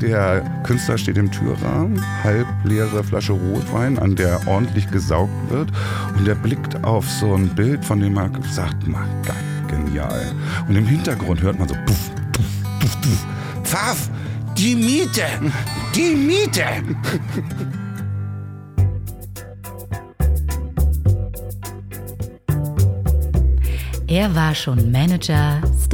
Der Künstler steht im Türrahmen, halb leere Flasche Rotwein, an der ordentlich gesaugt wird. Und er blickt auf so ein Bild, von dem er sagt, man, geil, genial. Und im Hintergrund hört man so, puff, puff, puff, puff. Pfaff, die Miete, die Miete. Er war schon Manager,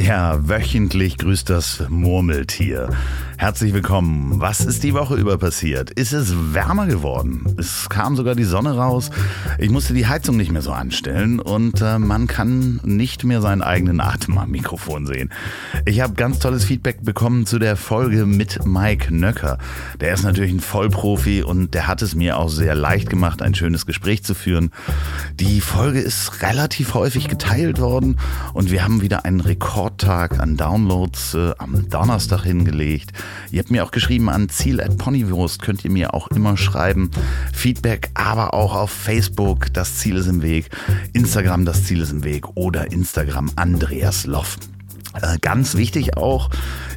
Ja, wöchentlich grüßt das Murmeltier. Herzlich willkommen. Was ist die Woche über passiert? Ist es wärmer geworden? Es kam sogar die Sonne raus. Ich musste die Heizung nicht mehr so anstellen und äh, man kann nicht mehr seinen eigenen Atem am Mikrofon sehen. Ich habe ganz tolles Feedback bekommen zu der Folge mit Mike Nöcker. Der ist natürlich ein Vollprofi und der hat es mir auch sehr leicht gemacht, ein schönes Gespräch zu führen. Die Folge ist relativ häufig geteilt worden und wir haben wieder einen Rekordtag an Downloads äh, am Donnerstag hingelegt. Ihr habt mir auch geschrieben an Ziel at Ponywurst, könnt ihr mir auch immer schreiben. Feedback, aber auch auf Facebook, das Ziel ist im Weg, Instagram, das Ziel ist im Weg oder Instagram Andreas Loff. Äh, ganz wichtig auch,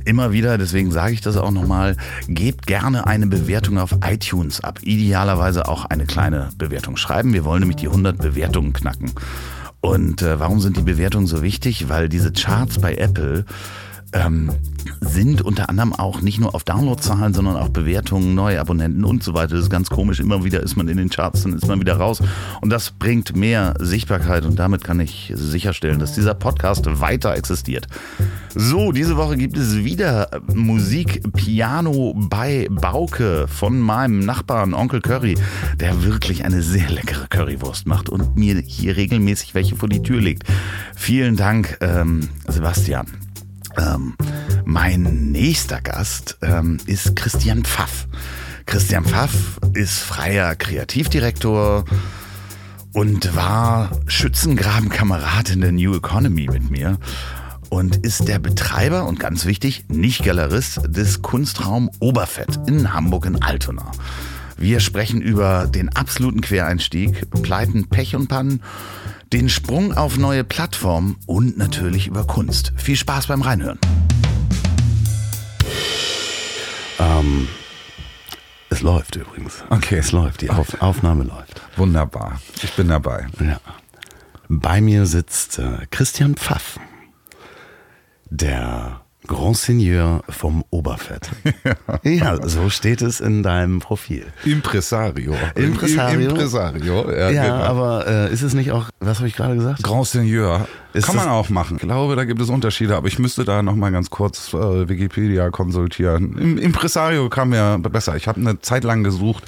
immer wieder, deswegen sage ich das auch nochmal, gebt gerne eine Bewertung auf iTunes ab. Idealerweise auch eine kleine Bewertung schreiben. Wir wollen nämlich die 100 Bewertungen knacken. Und äh, warum sind die Bewertungen so wichtig? Weil diese Charts bei Apple ähm, sind unter anderem auch nicht nur auf Downloadzahlen, sondern auch Bewertungen, neue Abonnenten und so weiter. Das ist ganz komisch. Immer wieder ist man in den Charts, dann ist man wieder raus. Und das bringt mehr Sichtbarkeit und damit kann ich sicherstellen, dass dieser Podcast weiter existiert. So, diese Woche gibt es wieder Musik Piano bei Bauke von meinem Nachbarn Onkel Curry, der wirklich eine sehr leckere Currywurst macht und mir hier regelmäßig welche vor die Tür legt. Vielen Dank, ähm, Sebastian. Ähm, mein nächster Gast ähm, ist Christian Pfaff. Christian Pfaff ist freier Kreativdirektor und war Schützengrabenkamerad in der New Economy mit mir und ist der Betreiber und ganz wichtig, nicht Galerist des Kunstraum Oberfett in Hamburg in Altona. Wir sprechen über den absoluten Quereinstieg, Pleiten, Pech und Pannen den Sprung auf neue Plattformen und natürlich über Kunst. Viel Spaß beim Reinhören. Ähm, es läuft übrigens. Okay. Es läuft, die Auf Aufnahme läuft. Wunderbar. Ich bin dabei. Ja. Bei mir sitzt äh, Christian Pfaff, der Grand Seigneur vom Oberfett. Ja. ja. so steht es in deinem Profil. Impresario. Impresario. Impresario, ja. ja genau. aber äh, ist es nicht auch, was habe ich gerade gesagt? Grand Seigneur. Ist Kann man auch machen. Ich glaube, da gibt es Unterschiede, aber ich müsste da nochmal ganz kurz äh, Wikipedia konsultieren. Im Impresario kam mir besser. Ich habe eine Zeit lang gesucht,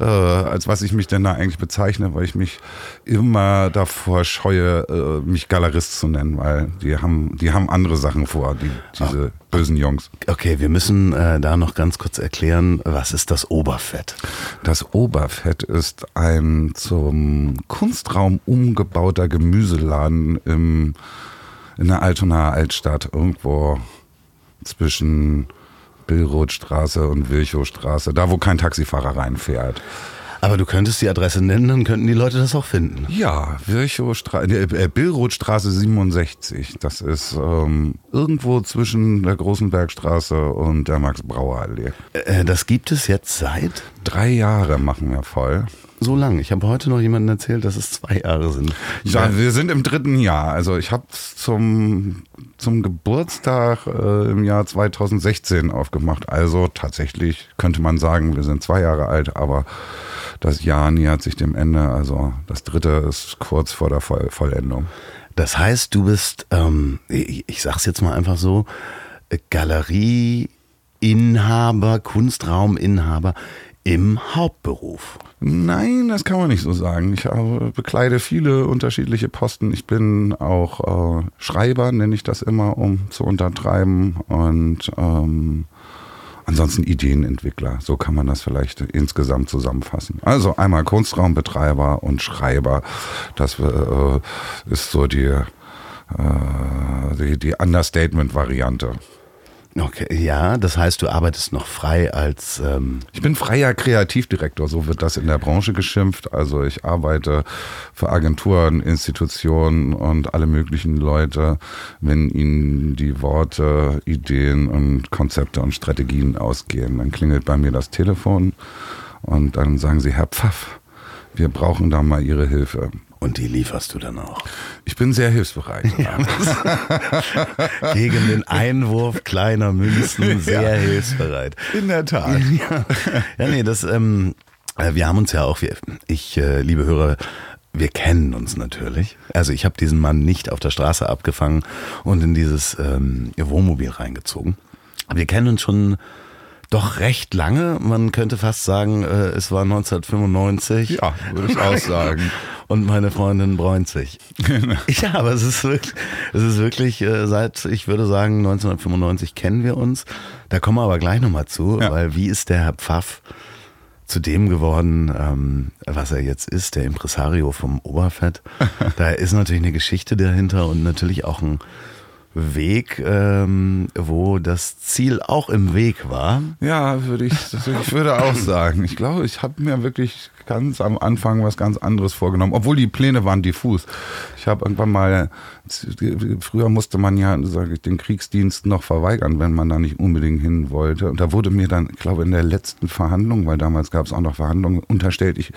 äh, als was ich mich denn da eigentlich bezeichne, weil ich mich immer davor scheue, äh, mich Galerist zu nennen, weil die haben, die haben andere Sachen vor, die, diese. Bösen Jungs. Okay, wir müssen äh, da noch ganz kurz erklären, was ist das Oberfett? Das Oberfett ist ein zum Kunstraum umgebauter Gemüseladen im in der Altonaer Altstadt, irgendwo zwischen Billrothstraße und Wilchowstraße, da wo kein Taxifahrer reinfährt. Aber du könntest die Adresse nennen, dann könnten die Leute das auch finden. Ja, Virchowstraße, äh, Billrothstraße 67. Das ist ähm, irgendwo zwischen der Großen Bergstraße und der Max-Brauer-Allee. Äh, das gibt es jetzt seit? Drei Jahre machen wir voll so lang. Ich habe heute noch jemandem erzählt, dass es zwei Jahre sind. Ja, wir sind im dritten Jahr. Also ich habe zum, zum Geburtstag äh, im Jahr 2016 aufgemacht. Also tatsächlich könnte man sagen, wir sind zwei Jahre alt, aber das Jahr nähert sich dem Ende. Also das dritte ist kurz vor der Voll Vollendung. Das heißt, du bist, ähm, ich, ich sag's jetzt mal einfach so, Galerieinhaber, Kunstrauminhaber im Hauptberuf. Nein, das kann man nicht so sagen. Ich habe, bekleide viele unterschiedliche Posten. Ich bin auch äh, Schreiber, nenne ich das immer, um zu untertreiben. Und ähm, ansonsten Ideenentwickler. So kann man das vielleicht insgesamt zusammenfassen. Also einmal Kunstraumbetreiber und Schreiber. Das äh, ist so die, äh, die, die Understatement-Variante. Okay, ja, das heißt, du arbeitest noch frei als. Ähm ich bin freier Kreativdirektor, so wird das in der Branche geschimpft. Also ich arbeite für Agenturen, Institutionen und alle möglichen Leute, wenn ihnen die Worte, Ideen und Konzepte und Strategien ausgehen. Dann klingelt bei mir das Telefon und dann sagen sie, Herr Pfaff, wir brauchen da mal Ihre Hilfe. Und die lieferst du dann auch. Ich bin sehr hilfsbereit. Ja. Gegen den Einwurf kleiner Münzen sehr ja. hilfsbereit. In der Tat. Ja, ja nee, das, ähm, äh, wir haben uns ja auch, ich, äh, liebe Hörer, wir kennen uns natürlich. Also ich habe diesen Mann nicht auf der Straße abgefangen und in dieses ähm, Wohnmobil reingezogen. Wir kennen uns schon doch recht lange. Man könnte fast sagen, äh, es war 1995. Ja, würde ich auch sagen und meine Freundin bräunt sich. Genau. ja, aber es ist wirklich, es ist wirklich äh, seit, ich würde sagen, 1995 kennen wir uns. Da kommen wir aber gleich nochmal zu, ja. weil wie ist der Herr Pfaff zu dem geworden, ähm, was er jetzt ist, der Impresario vom Oberfett. da ist natürlich eine Geschichte dahinter und natürlich auch ein Weg, ähm, wo das Ziel auch im Weg war. Ja, würde ich, ich würde auch sagen. Ich glaube, ich habe mir wirklich ganz am Anfang was ganz anderes vorgenommen, obwohl die Pläne waren diffus. Ich habe irgendwann mal, früher musste man ja, sage ich, den Kriegsdienst noch verweigern, wenn man da nicht unbedingt hin wollte. Und da wurde mir dann, ich glaube, in der letzten Verhandlung, weil damals gab es auch noch Verhandlungen, unterstellt, ich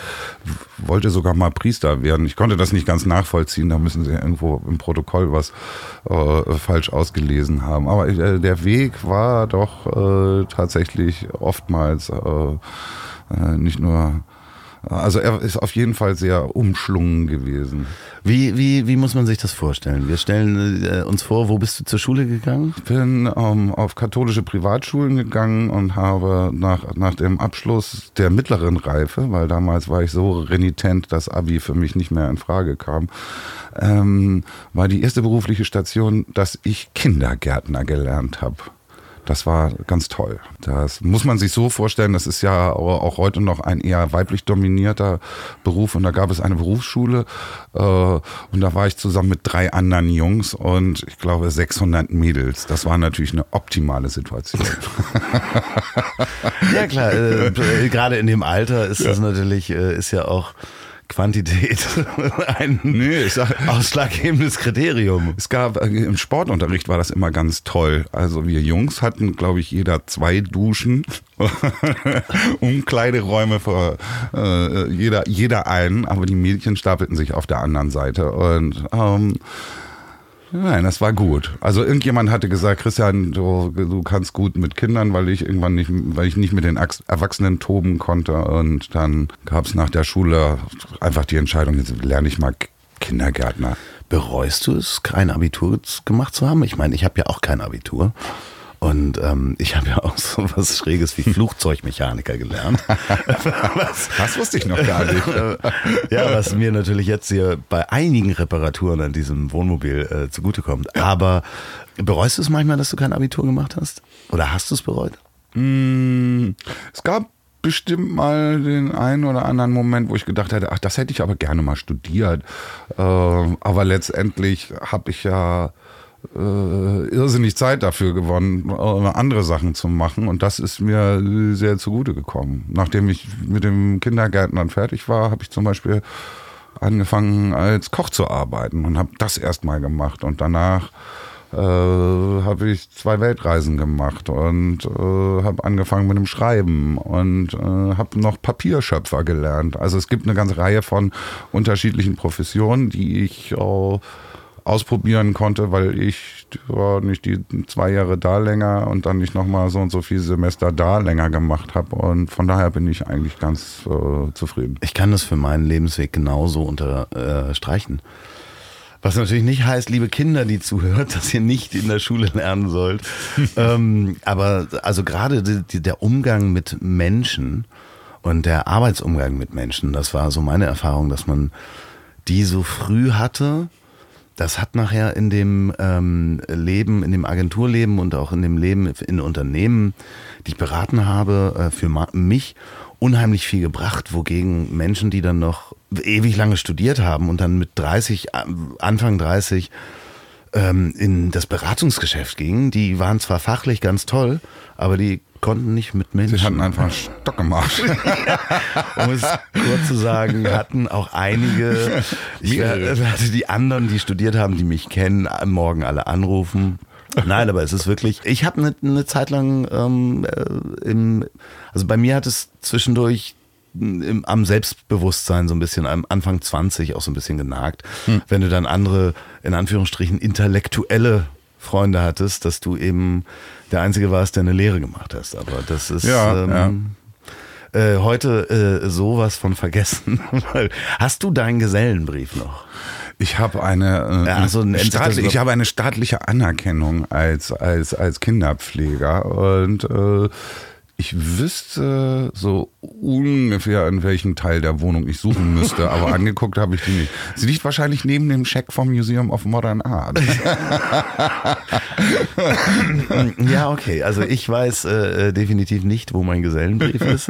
wollte sogar mal Priester werden. Ich konnte das nicht ganz nachvollziehen, da müssen sie irgendwo im Protokoll was äh, falsch ausgelesen haben. Aber äh, der Weg war doch äh, tatsächlich oftmals äh, äh, nicht nur also er ist auf jeden Fall sehr umschlungen gewesen. Wie, wie, wie muss man sich das vorstellen? Wir stellen äh, uns vor, wo bist du zur Schule gegangen? Ich bin ähm, auf katholische Privatschulen gegangen und habe nach, nach dem Abschluss der mittleren Reife, weil damals war ich so renitent, dass Abi für mich nicht mehr in Frage kam, ähm, war die erste berufliche Station, dass ich Kindergärtner gelernt habe. Das war ganz toll. Das muss man sich so vorstellen, das ist ja auch heute noch ein eher weiblich dominierter Beruf und da gab es eine Berufsschule äh, und da war ich zusammen mit drei anderen Jungs und ich glaube 600 Mädels. Das war natürlich eine optimale Situation. ja klar, äh, gerade in dem Alter ist ja. das natürlich, äh, ist ja auch Quantität ein nee, sag, ausschlaggebendes Kriterium. Es gab äh, im Sportunterricht war das immer ganz toll. Also wir Jungs hatten, glaube ich, jeder zwei Duschen, Umkleideräume für äh, jeder jeder einen, aber die Mädchen stapelten sich auf der anderen Seite und ähm, Nein, das war gut. Also irgendjemand hatte gesagt, Christian, du, du kannst gut mit Kindern, weil ich irgendwann nicht, weil ich nicht mit den Erwachsenen toben konnte. Und dann gab es nach der Schule einfach die Entscheidung, jetzt lerne ich mal Kindergärtner. Bereust du es, kein Abitur gemacht zu haben? Ich meine, ich habe ja auch kein Abitur. Und ähm, ich habe ja auch so was Schräges wie Flugzeugmechaniker gelernt. was, das wusste ich noch gar nicht. ja, was mir natürlich jetzt hier bei einigen Reparaturen an diesem Wohnmobil äh, zugutekommt. Aber bereust du es manchmal, dass du kein Abitur gemacht hast? Oder hast du es bereut? Mm, es gab bestimmt mal den einen oder anderen Moment, wo ich gedacht hätte, ach, das hätte ich aber gerne mal studiert. Äh, aber letztendlich habe ich ja äh, irrsinnig Zeit dafür gewonnen, andere Sachen zu machen. Und das ist mir sehr zugute gekommen. Nachdem ich mit dem Kindergärten dann fertig war, habe ich zum Beispiel angefangen als Koch zu arbeiten und habe das erstmal gemacht. Und danach äh, habe ich zwei Weltreisen gemacht und äh, habe angefangen mit dem Schreiben und äh, habe noch Papierschöpfer gelernt. Also es gibt eine ganze Reihe von unterschiedlichen Professionen, die ich äh, ausprobieren konnte, weil ich war nicht die zwei Jahre da länger und dann nicht nochmal so und so viele Semester da länger gemacht habe. Und von daher bin ich eigentlich ganz äh, zufrieden. Ich kann das für meinen Lebensweg genauso unterstreichen. Was natürlich nicht heißt, liebe Kinder, die zuhört, dass ihr nicht in der Schule lernen sollt. ähm, aber also gerade die, der Umgang mit Menschen Und der Arbeitsumgang mit Menschen, das war so meine Erfahrung, dass man die so früh hatte. Das hat nachher in dem ähm, Leben, in dem Agenturleben und auch in dem Leben in Unternehmen, die ich beraten habe, äh, für mich unheimlich viel gebracht, wogegen Menschen, die dann noch ewig lange studiert haben und dann mit 30, äh, Anfang 30 ähm, in das Beratungsgeschäft gingen, die waren zwar fachlich ganz toll, aber die konnten nicht mit Menschen. Sie hatten einfach einen Stock im Arsch. um es kurz zu sagen, hatten auch einige, ich werde die anderen, die studiert haben, die mich kennen, morgen alle anrufen. Nein, aber es ist wirklich, ich habe eine, eine Zeit lang ähm, äh, im, also bei mir hat es zwischendurch im, am Selbstbewusstsein so ein bisschen, am Anfang 20 auch so ein bisschen genagt. Hm. Wenn du dann andere, in Anführungsstrichen, intellektuelle Freunde hattest, dass du eben der Einzige warst, der eine Lehre gemacht hast. Aber das ist ja, ähm, ja. Äh, heute äh, sowas von vergessen. hast du deinen Gesellenbrief noch? Ich habe eine, äh, ja, also ein staatlich, ich habe eine staatliche Anerkennung als als als Kinderpfleger und äh, ich wüsste so ungefähr, in welchem Teil der Wohnung ich suchen müsste, aber angeguckt habe ich die nicht. Sie liegt wahrscheinlich neben dem Scheck vom Museum of Modern Art. ja, okay. Also ich weiß äh, definitiv nicht, wo mein Gesellenbrief ist.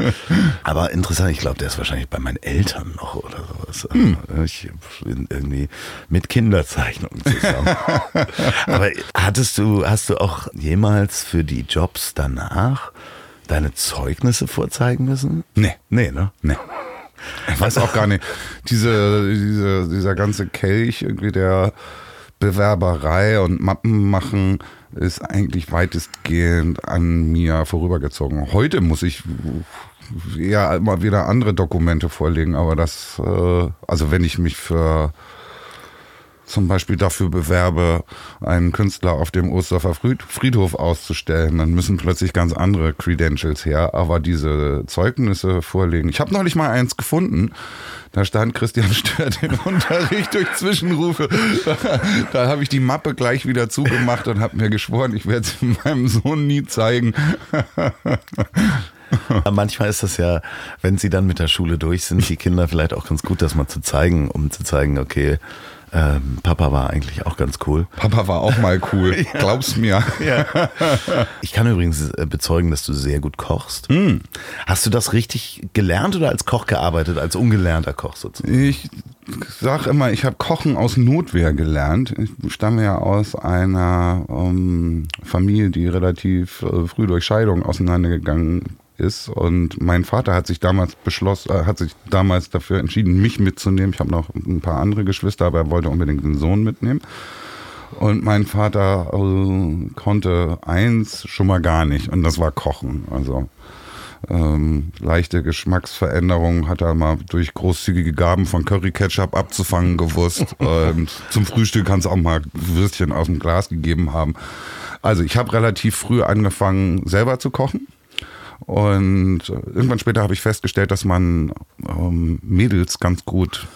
Aber interessant, ich glaube, der ist wahrscheinlich bei meinen Eltern noch oder sowas. Hm. Ich bin irgendwie mit Kinderzeichnungen zusammen. aber hattest du, hast du auch jemals für die Jobs danach deine Zeugnisse vorzeigen müssen? Nee. Nee, ne? Nee. Ich weiß auch gar nicht. Diese, diese, dieser ganze Kelch irgendwie der Bewerberei und Mappen machen ist eigentlich weitestgehend an mir vorübergezogen. Heute muss ich ja immer wieder andere Dokumente vorlegen, aber das, äh, also wenn ich mich für zum Beispiel dafür bewerbe, einen Künstler auf dem Osterfer Friedhof auszustellen, dann müssen plötzlich ganz andere Credentials her, aber diese Zeugnisse vorlegen. Ich habe neulich mal eins gefunden. Da stand Christian stört den Unterricht durch Zwischenrufe. Da, da habe ich die Mappe gleich wieder zugemacht und habe mir geschworen, ich werde sie meinem Sohn nie zeigen. Manchmal ist das ja, wenn sie dann mit der Schule durch sind, die Kinder vielleicht auch ganz gut, das mal zu zeigen, um zu zeigen, okay, ähm, Papa war eigentlich auch ganz cool. Papa war auch mal cool, ja. glaub's mir. Ja. Ich kann übrigens äh, bezeugen, dass du sehr gut kochst. Mm. Hast du das richtig gelernt oder als Koch gearbeitet, als ungelernter Koch sozusagen? Ich sag immer, ich habe Kochen aus Notwehr gelernt. Ich stamme ja aus einer ähm, Familie, die relativ äh, früh durch Scheidung auseinandergegangen ist. Und mein Vater hat sich damals beschlossen, äh, hat sich damals dafür entschieden, mich mitzunehmen. Ich habe noch ein paar andere Geschwister, aber er wollte unbedingt den Sohn mitnehmen. Und mein Vater äh, konnte eins schon mal gar nicht, und das war Kochen. Also ähm, leichte Geschmacksveränderungen hat er mal durch großzügige Gaben von Curry Ketchup abzufangen gewusst. und zum Frühstück kann es auch mal Würstchen aus dem Glas gegeben haben. Also ich habe relativ früh angefangen, selber zu kochen. Und irgendwann später habe ich festgestellt, dass man ähm, Mädels ganz gut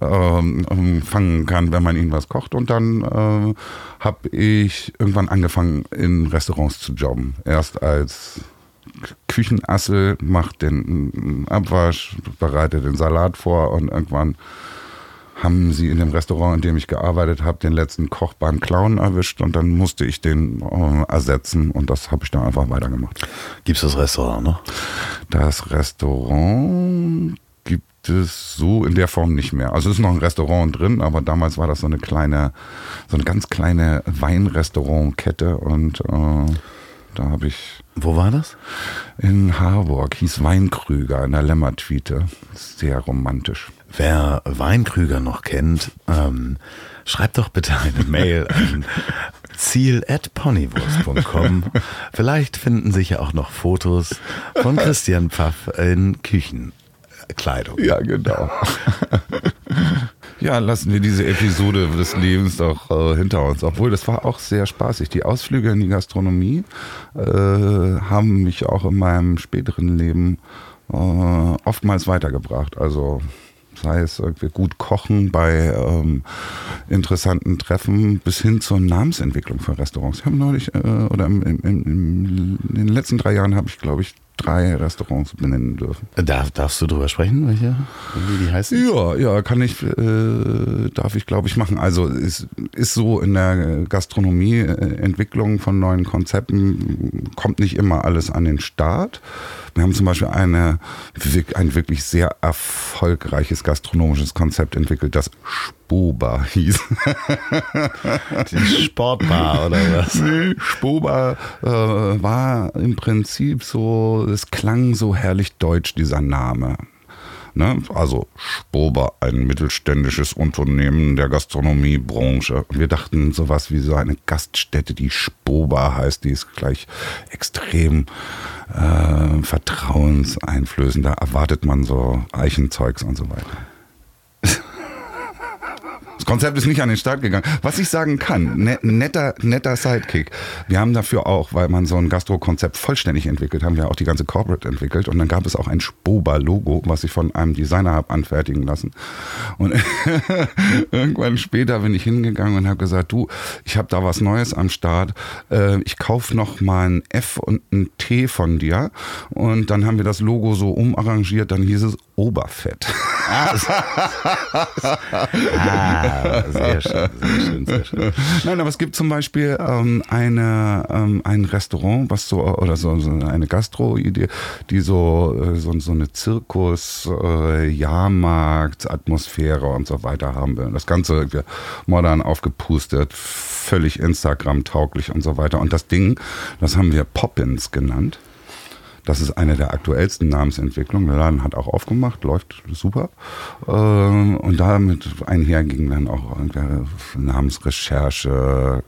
ähm, fangen kann, wenn man ihnen was kocht. Und dann äh, habe ich irgendwann angefangen, in Restaurants zu jobben. Erst als Küchenassel, macht den Abwasch, bereite den Salat vor und irgendwann haben sie in dem Restaurant, in dem ich gearbeitet habe, den letzten Koch beim Clown erwischt und dann musste ich den äh, ersetzen und das habe ich dann einfach weitergemacht. Gibt es das Restaurant noch? Das Restaurant gibt es so in der Form nicht mehr. Also es ist noch ein Restaurant drin, aber damals war das so eine kleine, so eine ganz kleine Weinrestaurantkette und äh, da habe ich. Wo war das? In Harburg, hieß Weinkrüger in der Lämmertwiete. Sehr romantisch. Wer Weinkrüger noch kennt, ähm, schreibt doch bitte eine Mail an ziel at ponywurst.com. Vielleicht finden sich ja auch noch Fotos von Christian Pfaff in Küchenkleidung. Ja, genau. Ja, lassen wir diese Episode des Lebens doch äh, hinter uns. Obwohl, das war auch sehr spaßig. Die Ausflüge in die Gastronomie äh, haben mich auch in meinem späteren Leben äh, oftmals weitergebracht. Also sei es irgendwie gut kochen bei ähm, interessanten Treffen bis hin zur Namensentwicklung von Restaurants. Ich habe neulich, äh, oder im, im, im, in den letzten drei Jahren habe ich, glaube ich, drei Restaurants benennen dürfen. Darf, darfst du drüber sprechen, welche, wie die heißen? Ja, ja, kann ich, äh, darf ich glaube ich machen. Also es ist so in der Gastronomie, Entwicklung von neuen Konzepten kommt nicht immer alles an den Start. Wir haben zum Beispiel eine, ein wirklich sehr erfolgreiches gastronomisches Konzept entwickelt, das Spoba hieß. Die Sportbar oder was? Nee, Spoba äh, war im Prinzip so, es klang so herrlich deutsch, dieser Name. Ne? Also Spoba, ein mittelständisches Unternehmen der Gastronomiebranche. Wir dachten sowas wie so eine Gaststätte, die Spoba heißt, die ist gleich extrem äh, vertrauenseinflößend. Da erwartet man so Eichenzeugs und so weiter. Das Konzept ist nicht an den Start gegangen. Was ich sagen kann, ne, netter, netter Sidekick. Wir haben dafür auch, weil man so ein Gastro-Konzept vollständig entwickelt, haben wir auch die ganze Corporate entwickelt und dann gab es auch ein Spoba-Logo, was ich von einem Designer habe anfertigen lassen. Und irgendwann später bin ich hingegangen und habe gesagt, du, ich habe da was Neues am Start. Äh, ich kaufe noch mal ein F und ein T von dir. Und dann haben wir das Logo so umarrangiert, dann hieß es Oberfett. Ah, ah, sehr schön, sehr schön, sehr schön. Nein, aber es gibt zum Beispiel ähm, eine, ähm, ein Restaurant, was so, oder so, so eine Gastro-Idee, die so, äh, so, so eine Zirkus, äh, Jahrmarkt, Atmosphäre und so weiter haben will. Das Ganze modern aufgepustet, völlig Instagram-tauglich und so weiter. Und das Ding, das haben wir Poppins genannt. Das ist eine der aktuellsten Namensentwicklungen. Der Laden hat auch aufgemacht, läuft super. Ähm, und damit einher ging dann auch Namensrecherche,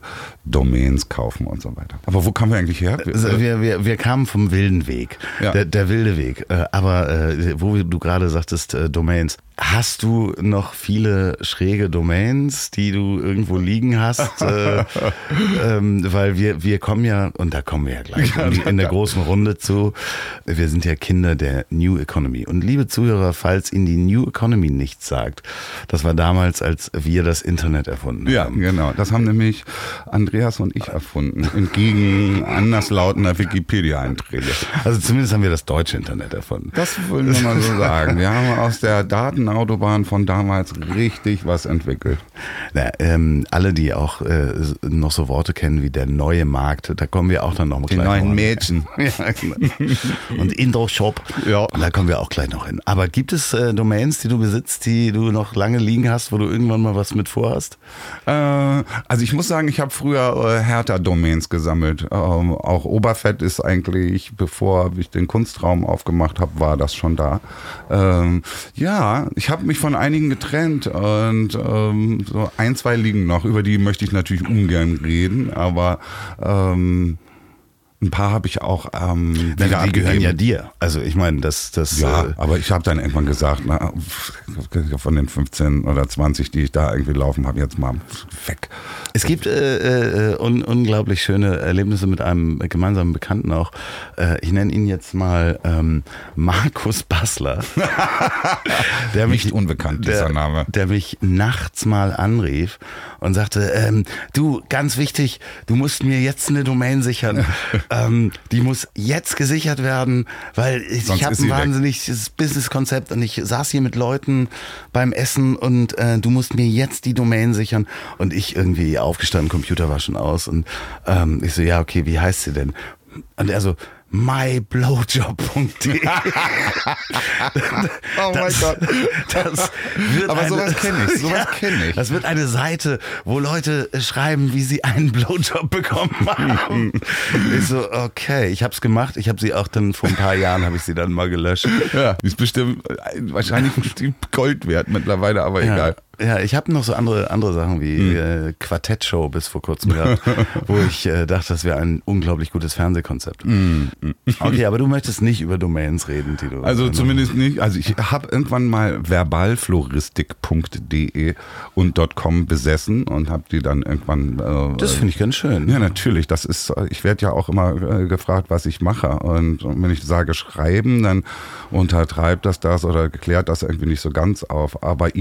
Domains kaufen und so weiter. Aber wo kamen wir eigentlich her? Also wir, wir, wir kamen vom wilden Weg, Ja. der, der wilde Weg. Äh, Aber äh, wo du gerade sagtest, äh, Domains, hast du noch viele schräge Domains, die du irgendwo liegen hast? Äh, ähm, weil wir, wir kommen ja, und da kommen wir ja gleich in, in der großen Runde zu, wir sind ja Kinder der New Economy. Und liebe Zuhörer, falls Ihnen die New Economy nichts sagt, das war damals, als wir das Internet erfunden Ja, haben. genau. Das haben nämlich Andreas und ich erfunden. Entgegen anderslautender Wikipedia-Einträge. Also zumindest haben wir das deutsche Internet erfunden. Das wollen wir mal so sagen. Wir haben aus der Datenautobahn von damals richtig was entwickelt. Na, ähm, alle, die auch äh, noch so Worte kennen wie der neue Markt, da kommen wir auch dann noch mal Die gleich neuen. Mädchen. Ja, genau. Und Intro-Shop, Ja. da kommen wir auch gleich noch hin. Aber gibt es äh, Domains, die du besitzt, die du noch lange liegen hast, wo du irgendwann mal was mit vorhast? Äh, also ich muss sagen, ich habe früher äh, Hertha-Domains gesammelt. Ähm, auch Oberfett ist eigentlich, bevor ich den Kunstraum aufgemacht habe, war das schon da. Ähm, ja, ich habe mich von einigen getrennt und ähm, so ein, zwei liegen noch. Über die möchte ich natürlich ungern reden, aber ähm, ein paar habe ich auch ähm, wieder die gehören ja dir. Also ich meine, das, das Ja, äh, aber ich habe dann irgendwann gesagt, na, von den 15 oder 20, die ich da irgendwie laufen habe, jetzt mal weg. Es gibt äh, äh, un unglaublich schöne Erlebnisse mit einem gemeinsamen Bekannten auch. Äh, ich nenne ihn jetzt mal ähm, Markus Bassler. der Nicht unbekannt, dieser der, Name. Der mich nachts mal anrief und sagte, ähm, du, ganz wichtig, du musst mir jetzt eine Domain sichern. ähm, die muss jetzt gesichert werden, weil ich, ich habe ein wahnsinniges Businesskonzept und ich saß hier mit Leuten beim Essen und äh, du musst mir jetzt die Domain sichern. Und ich irgendwie aufgestanden, Computer war schon aus und ähm, ich so, ja, okay, wie heißt sie denn? Und er so, myblowjob.de. Oh mein Gott. Das wird Aber eine, sowas kenn ich, sowas kenn ich. Das wird eine Seite, wo Leute schreiben, wie sie einen Blowjob bekommen haben. ich so, okay, ich habe es gemacht. Ich habe sie auch dann vor ein paar Jahren habe ich sie dann mal gelöscht. Ja, die ist bestimmt äh, wahrscheinlich bestimmt Gold wert mittlerweile, aber Ja, egal. Ja ich habe noch so andere, andere Sachen wie Hm. äh, Quartettshow bis vor kurzem gehabt, wo ich äh, dachte, das wäre ein unglaublich gutes Fernsehkonzept. Okay, aber du möchtest nicht über Domains reden, du. Hm. Also zumindest nicht. Also ich habe irgendwann mal verbalfloristik.de und .com besessen und habe die dann irgendwann. Äh, Das finde ich ganz schön. Ja, natürlich. Das ist, ich werde ja auch immer äh, gefragt, was ich mache. Und, und wenn ich sage schreiben, dann untertreibt das das oder klärt das irgendwie nicht so ganz auf. Aber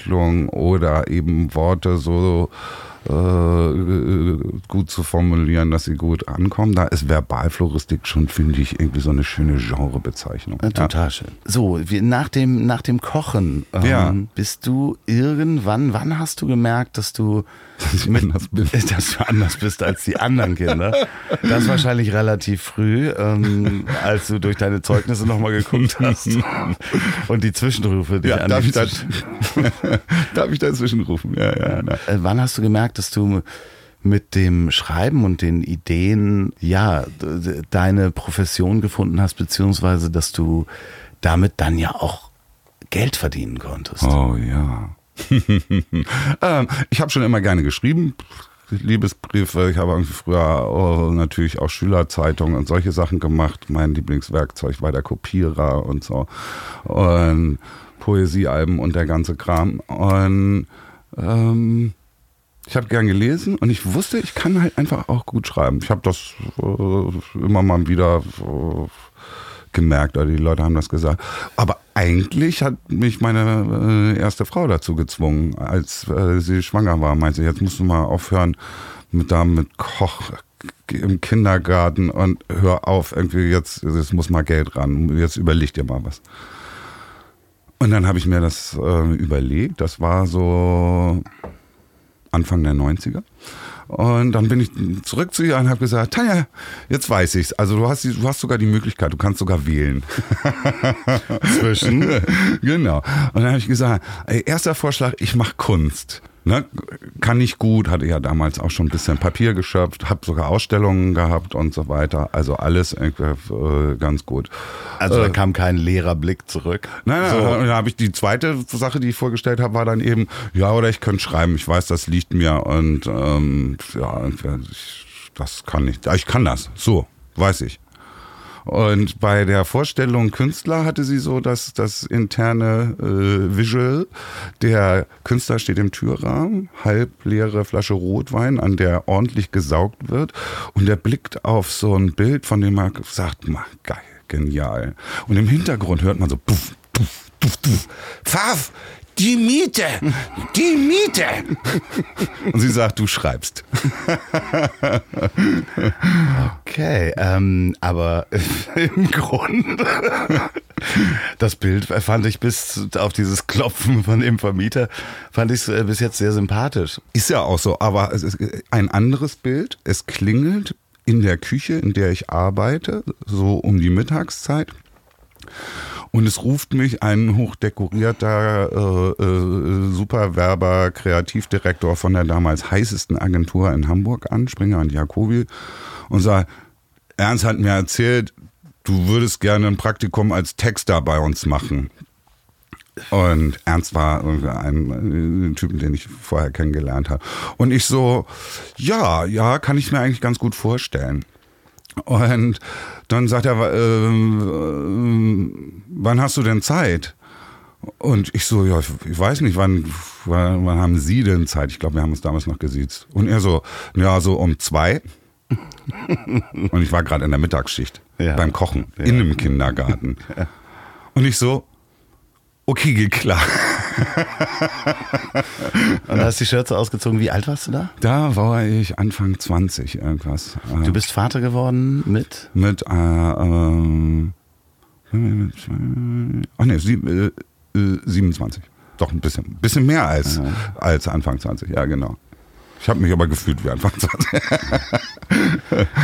Ideenentwicklung oder eben Worte so äh, gut zu formulieren, dass sie gut ankommen. Da ist Verbalfloristik schon, finde ich, irgendwie so eine schöne Genrebezeichnung. Äh, total ja. schön. So, wie, nach, dem, nach dem Kochen ähm, ja. bist du irgendwann, wann hast du gemerkt, dass du dass, anders bist. dass du anders bist als die anderen Kinder? Das wahrscheinlich relativ früh, ähm, als du durch deine Zeugnisse nochmal geguckt hast und die Zwischenrufe dich ja, darf ich, da, darf ich da zwischenrufen? Ja, ja. Äh, wann hast du gemerkt, dass du mit dem Schreiben und den Ideen, ja, deine Profession gefunden hast, beziehungsweise dass du damit dann ja auch Geld verdienen konntest. Oh ja. ähm, ich habe schon immer gerne geschrieben. Liebesbriefe. Ich habe irgendwie früher oh, natürlich auch Schülerzeitungen und solche Sachen gemacht. Mein Lieblingswerkzeug war der Kopierer und so. Und Poesiealben und der ganze Kram. Und ähm, ich habe gern gelesen und ich wusste, ich kann halt einfach auch gut schreiben. Ich habe das äh, immer mal wieder äh, gemerkt oder die Leute haben das gesagt. Aber eigentlich hat mich meine äh, erste Frau dazu gezwungen, als äh, sie schwanger war. Meinte, jetzt musst du mal aufhören mit da mit Koch im Kindergarten und hör auf, irgendwie jetzt, jetzt muss mal Geld ran. Jetzt überleg dir mal was. Und dann habe ich mir das äh, überlegt. Das war so Anfang der 90er. Und dann bin ich zurück zu ihr und habe gesagt, Tanja, jetzt weiß ich's. Also du hast, du hast sogar die Möglichkeit, du kannst sogar wählen. Zwischen. genau. Und dann habe ich gesagt, ey, erster Vorschlag, ich mache Kunst. Ne, kann nicht gut, hatte ja damals auch schon ein bisschen Papier geschöpft, habe sogar Ausstellungen gehabt und so weiter. Also alles äh, ganz gut. Also da äh, kam kein leerer Blick zurück. Nein, nein, so. dann habe ich die zweite Sache, die ich vorgestellt habe, war dann eben, ja, oder ich könnte schreiben, ich weiß, das liegt mir und ähm, ja, ich, das kann ich. Ich kann das. So, weiß ich. Und bei der Vorstellung Künstler hatte sie so das, das interne äh, Visual. Der Künstler steht im Türrahmen, halb leere Flasche Rotwein, an der ordentlich gesaugt wird. Und er blickt auf so ein Bild, von dem er sagt, geil, genial. Und im Hintergrund hört man so, puff, puff, puff, puff. Pfaff, die Miete, die Miete. Und sie sagt, du schreibst. Okay, ähm, aber im Grunde, das Bild fand ich bis auf dieses Klopfen von dem Vermieter, fand ich äh, bis jetzt sehr sympathisch. Ist ja auch so, aber es ist ein anderes Bild. Es klingelt in der Küche, in der ich arbeite, so um die Mittagszeit. Und es ruft mich ein hochdekorierter äh, äh, Superwerber, Kreativdirektor von der damals heißesten Agentur in Hamburg an, Springer und Jacobi, und sagt, Ernst hat mir erzählt, du würdest gerne ein Praktikum als Texter bei uns machen. Und Ernst war ein, ein Typen, den ich vorher kennengelernt habe. Und ich so, ja, ja, kann ich mir eigentlich ganz gut vorstellen. Und dann sagt er, äh, äh, wann hast du denn Zeit? Und ich so, ja, ich weiß nicht, wann, wann, wann haben Sie denn Zeit? Ich glaube, wir haben uns damals noch gesiezt. Und er so, ja, so um zwei. Und ich war gerade in der Mittagsschicht ja. beim Kochen ja. in einem Kindergarten. Und ich so, okay, geht klar. Und hast die Schürze ausgezogen. Wie alt warst du da? Da war ich Anfang 20 irgendwas. Du bist Vater geworden mit? Mit, äh, äh, ach nee, sieb, äh, 27. Doch ein bisschen, bisschen mehr als, als Anfang 20, ja genau. Ich habe mich aber gefühlt wie Anfang 20.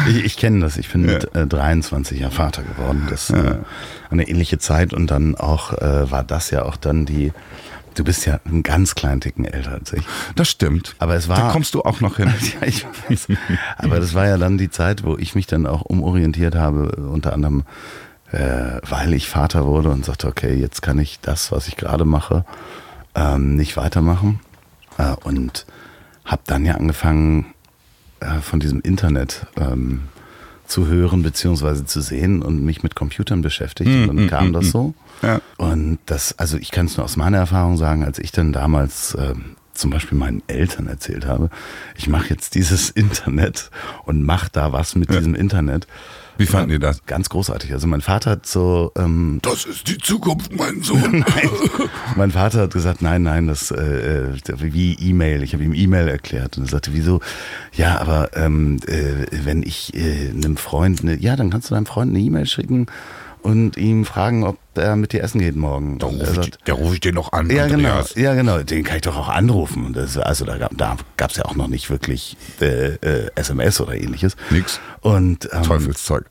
ich, ich kenne das. Ich bin ja. mit äh, 23 ja Vater geworden. Das ja. äh, eine ähnliche Zeit und dann auch äh, war das ja auch dann die Du bist ja einen ganz kleinen Ticken älter als ich. Das stimmt. Aber es war. Da kommst du auch noch hin. ja, ich weiß. Aber das war ja dann die Zeit, wo ich mich dann auch umorientiert habe, unter anderem, äh, weil ich Vater wurde und sagte, okay, jetzt kann ich das, was ich gerade mache, ähm, nicht weitermachen. Äh, und habe dann ja angefangen, äh, von diesem Internet ähm, zu hören beziehungsweise zu sehen und mich mit Computern beschäftigt. Mm, und dann mm, kam mm, das so. Ja. Und das, also ich kann es nur aus meiner Erfahrung sagen, als ich dann damals äh, zum Beispiel meinen Eltern erzählt habe, ich mache jetzt dieses Internet und mache da was mit ja. diesem Internet. Wie fanden ihr das? Ganz großartig. Also mein Vater hat so. Ähm, das ist die Zukunft, mein Sohn. nein. Mein Vater hat gesagt, nein, nein, das äh, äh wie E-Mail. Ich habe ihm E-Mail erklärt und er sagte, wieso? Ja, aber ähm, äh, wenn ich äh, einem Freund, eine, ja, dann kannst du deinem Freund eine E-Mail schicken und ihm fragen, ob er mit dir essen geht morgen. Da rufe ich, da ruf ich den noch an. Ja, genau. Ja, genau. Den kann ich doch auch anrufen. Das, also da, da gab es ja auch noch nicht wirklich äh, äh, SMS oder ähnliches. Nix. Und ähm, Teufelszeug.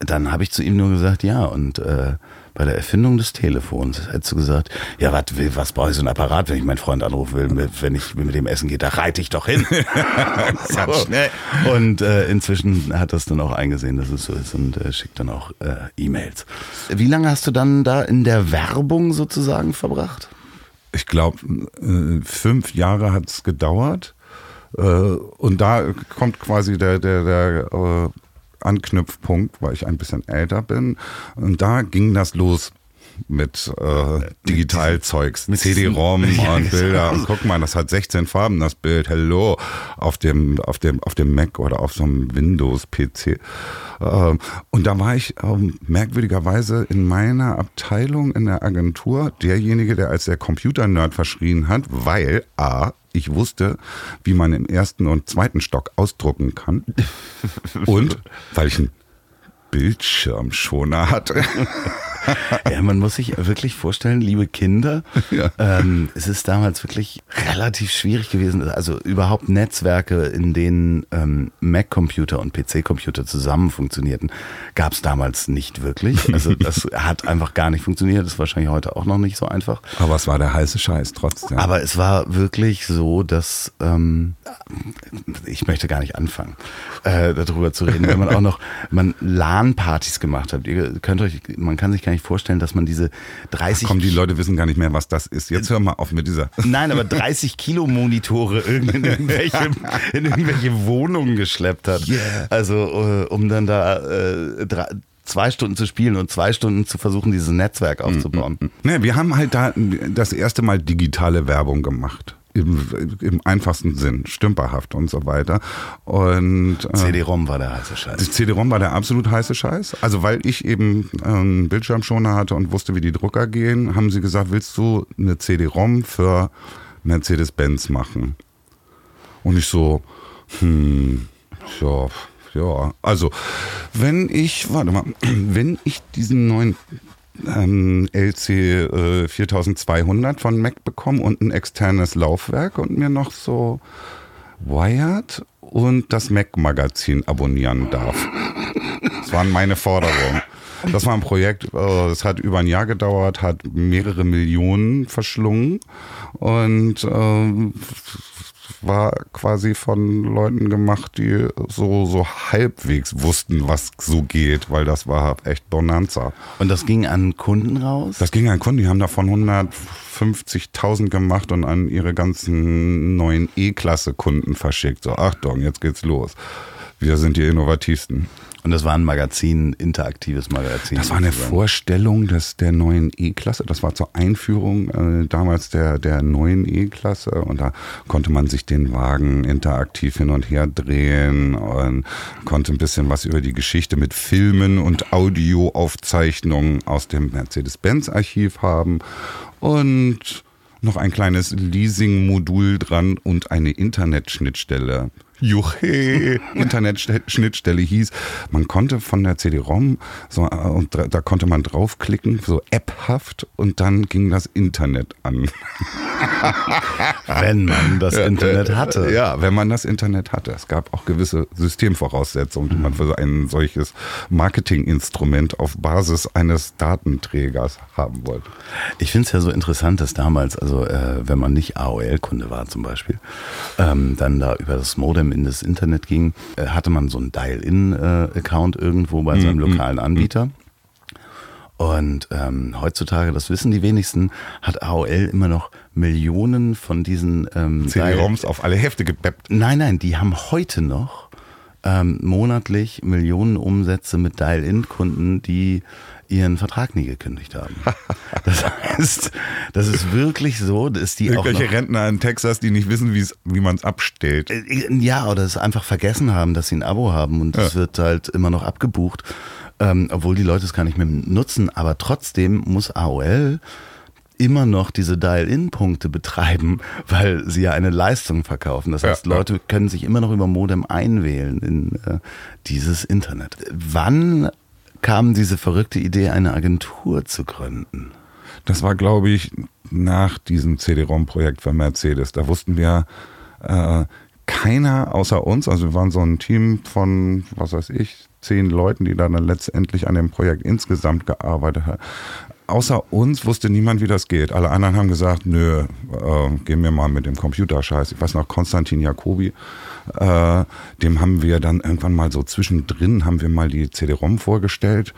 Dann habe ich zu ihm nur gesagt, ja, und äh, bei der Erfindung des Telefons hättest du gesagt, ja, wat, was brauche ich so ein Apparat, wenn ich meinen Freund anrufen will, wenn ich mit dem Essen gehe, da reite ich doch hin. so. schnell. Und äh, inzwischen hat das dann auch eingesehen, dass es so ist und äh, schickt dann auch äh, E-Mails. Wie lange hast du dann da in der Werbung sozusagen verbracht? Ich glaube, äh, fünf Jahre hat es gedauert. Äh, und da kommt quasi der, der, der äh, Anknüpfpunkt, weil ich ein bisschen älter bin. Und da ging das los mit äh, Digitalzeugs, mit CD-ROM ja, und Bilder. Und guck mal, das hat 16 Farben, das Bild. Hello, auf dem, auf dem, auf dem Mac oder auf so einem Windows-PC. Ähm, und da war ich ähm, merkwürdigerweise in meiner Abteilung in der Agentur derjenige, der als der Computer-Nerd verschrien hat, weil A, ich wusste, wie man im ersten und zweiten Stock ausdrucken kann. Und weil ich einen Bildschirmschoner hatte. ja, man muss sich wirklich vorstellen, liebe Kinder, ja. ähm, es ist damals wirklich relativ schwierig gewesen. Also überhaupt Netzwerke, in denen ähm, Mac-Computer und PC-Computer zusammen funktionierten, gab es damals nicht wirklich. Also das hat einfach gar nicht funktioniert. Das ist wahrscheinlich heute auch noch nicht so einfach. Aber es war der heiße Scheiß trotzdem. Aber es war wirklich so, dass ähm, ich möchte gar nicht anfangen, äh, darüber zu reden, wenn man auch noch man LAN-Partys gemacht hat. Ihr könnt euch, man kann sich gar nicht vorstellen, dass man diese 30. Ach komm, die Leute wissen gar nicht mehr, was das ist. Jetzt hör mal auf mit dieser. Nein, aber 30 Kilo Monitore in irgendwelche, in irgendwelche Wohnungen geschleppt hat. Yeah. Also, äh, um dann da äh, drei, zwei Stunden zu spielen und zwei Stunden zu versuchen, dieses Netzwerk aufzubauen. Mm, mm, mm. Ne, wir haben halt da das erste Mal digitale Werbung gemacht im, im einfachsten Sinn, stümperhaft und so weiter. Und äh, CD-ROM war der heiße Scheiß. CD-ROM war der absolut heiße Scheiß. Also weil ich eben einen Bildschirmschoner hatte und wusste, wie die Drucker gehen, haben sie gesagt, willst du eine CD-ROM für Mercedes-Benz machen? Und ich so, hm, ja, ja. Also, wenn ich, warte mal, wenn ich diesen neuen ähm, LC äh, 4200 von Mac bekommen und ein externes Laufwerk und mir noch so Wired und das Mac-Magazin abonnieren darf. Das waren meine Forderungen. Das war ein Projekt, äh, das hat über ein Jahr gedauert, hat mehrere Millionen verschlungen und äh, war quasi von Leuten gemacht, die so, so halbwegs wussten, was so geht, weil das war echt Bonanza. Und das ging an Kunden raus? Das ging an Kunden, die haben davon 150.000 gemacht und an ihre ganzen neuen E-Klasse-Kunden verschickt. So, Achtung, jetzt geht's los. Wir sind die innovativsten. Und das war ein Magazin, interaktives Magazin. Das war eine sozusagen. Vorstellung des, der neuen E-Klasse. Das war zur Einführung äh, damals der, der neuen E-Klasse. Und da konnte man sich den Wagen interaktiv hin und her drehen und konnte ein bisschen was über die Geschichte mit Filmen und Audioaufzeichnungen aus dem Mercedes-Benz-Archiv haben. Und noch ein kleines Leasing-Modul dran und eine Internetschnittstelle. Juche, Internetschnittstelle hieß, man konnte von der CD-ROM, so, äh, und da, da, konnte man draufklicken, so apphaft, und dann ging das Internet an. wenn man das Internet hatte. Ja, wenn man das Internet hatte. Es gab auch gewisse Systemvoraussetzungen, die man für ein solches Marketinginstrument auf Basis eines Datenträgers haben wollte. Ich finde es ja so interessant, dass damals, also äh, wenn man nicht AOL-Kunde war zum Beispiel, ähm, dann da über das Modem in das Internet ging, äh, hatte man so einen Dial-In-Account irgendwo bei seinem mhm. lokalen mhm. Anbieter. Und ähm, heutzutage, das wissen die wenigsten, hat AOL immer noch Millionen von diesen ähm, CD-ROMs auf alle Hefte gepeppt. Nein, nein, die haben heute noch ähm, monatlich Millionen Umsätze mit Dial-In-Kunden, die ihren Vertrag nie gekündigt haben. Das heißt, das ist wirklich so, dass die Irgendwelche auch noch, Rentner in Texas, die nicht wissen, wie man es abstellt. Äh, ja, oder es einfach vergessen haben, dass sie ein Abo haben und es Ja. wird halt immer noch abgebucht, ähm, obwohl die Leute es gar nicht mehr nutzen. Aber trotzdem muss AOL immer noch diese Dial-In-Punkte betreiben, weil sie ja eine Leistung verkaufen. Das heißt, ja. Leute können sich immer noch über Modem einwählen in äh, dieses Internet. Wann kam diese verrückte Idee, eine Agentur zu gründen? Das war, glaube ich, nach diesem CD-ROM-Projekt für Mercedes. Da wussten wir äh, keiner außer uns, also wir waren so ein Team von, was weiß ich, zehn Leuten, die dann letztendlich an dem Projekt insgesamt gearbeitet haben. Außer uns wusste niemand, wie das geht. Alle anderen haben gesagt, nö, äh, gehen wir mal mit dem Computerscheiß. Ich weiß noch, Konstantin Jacobi, äh, dem haben wir dann irgendwann mal so zwischendrin, haben wir mal die CD-ROM vorgestellt.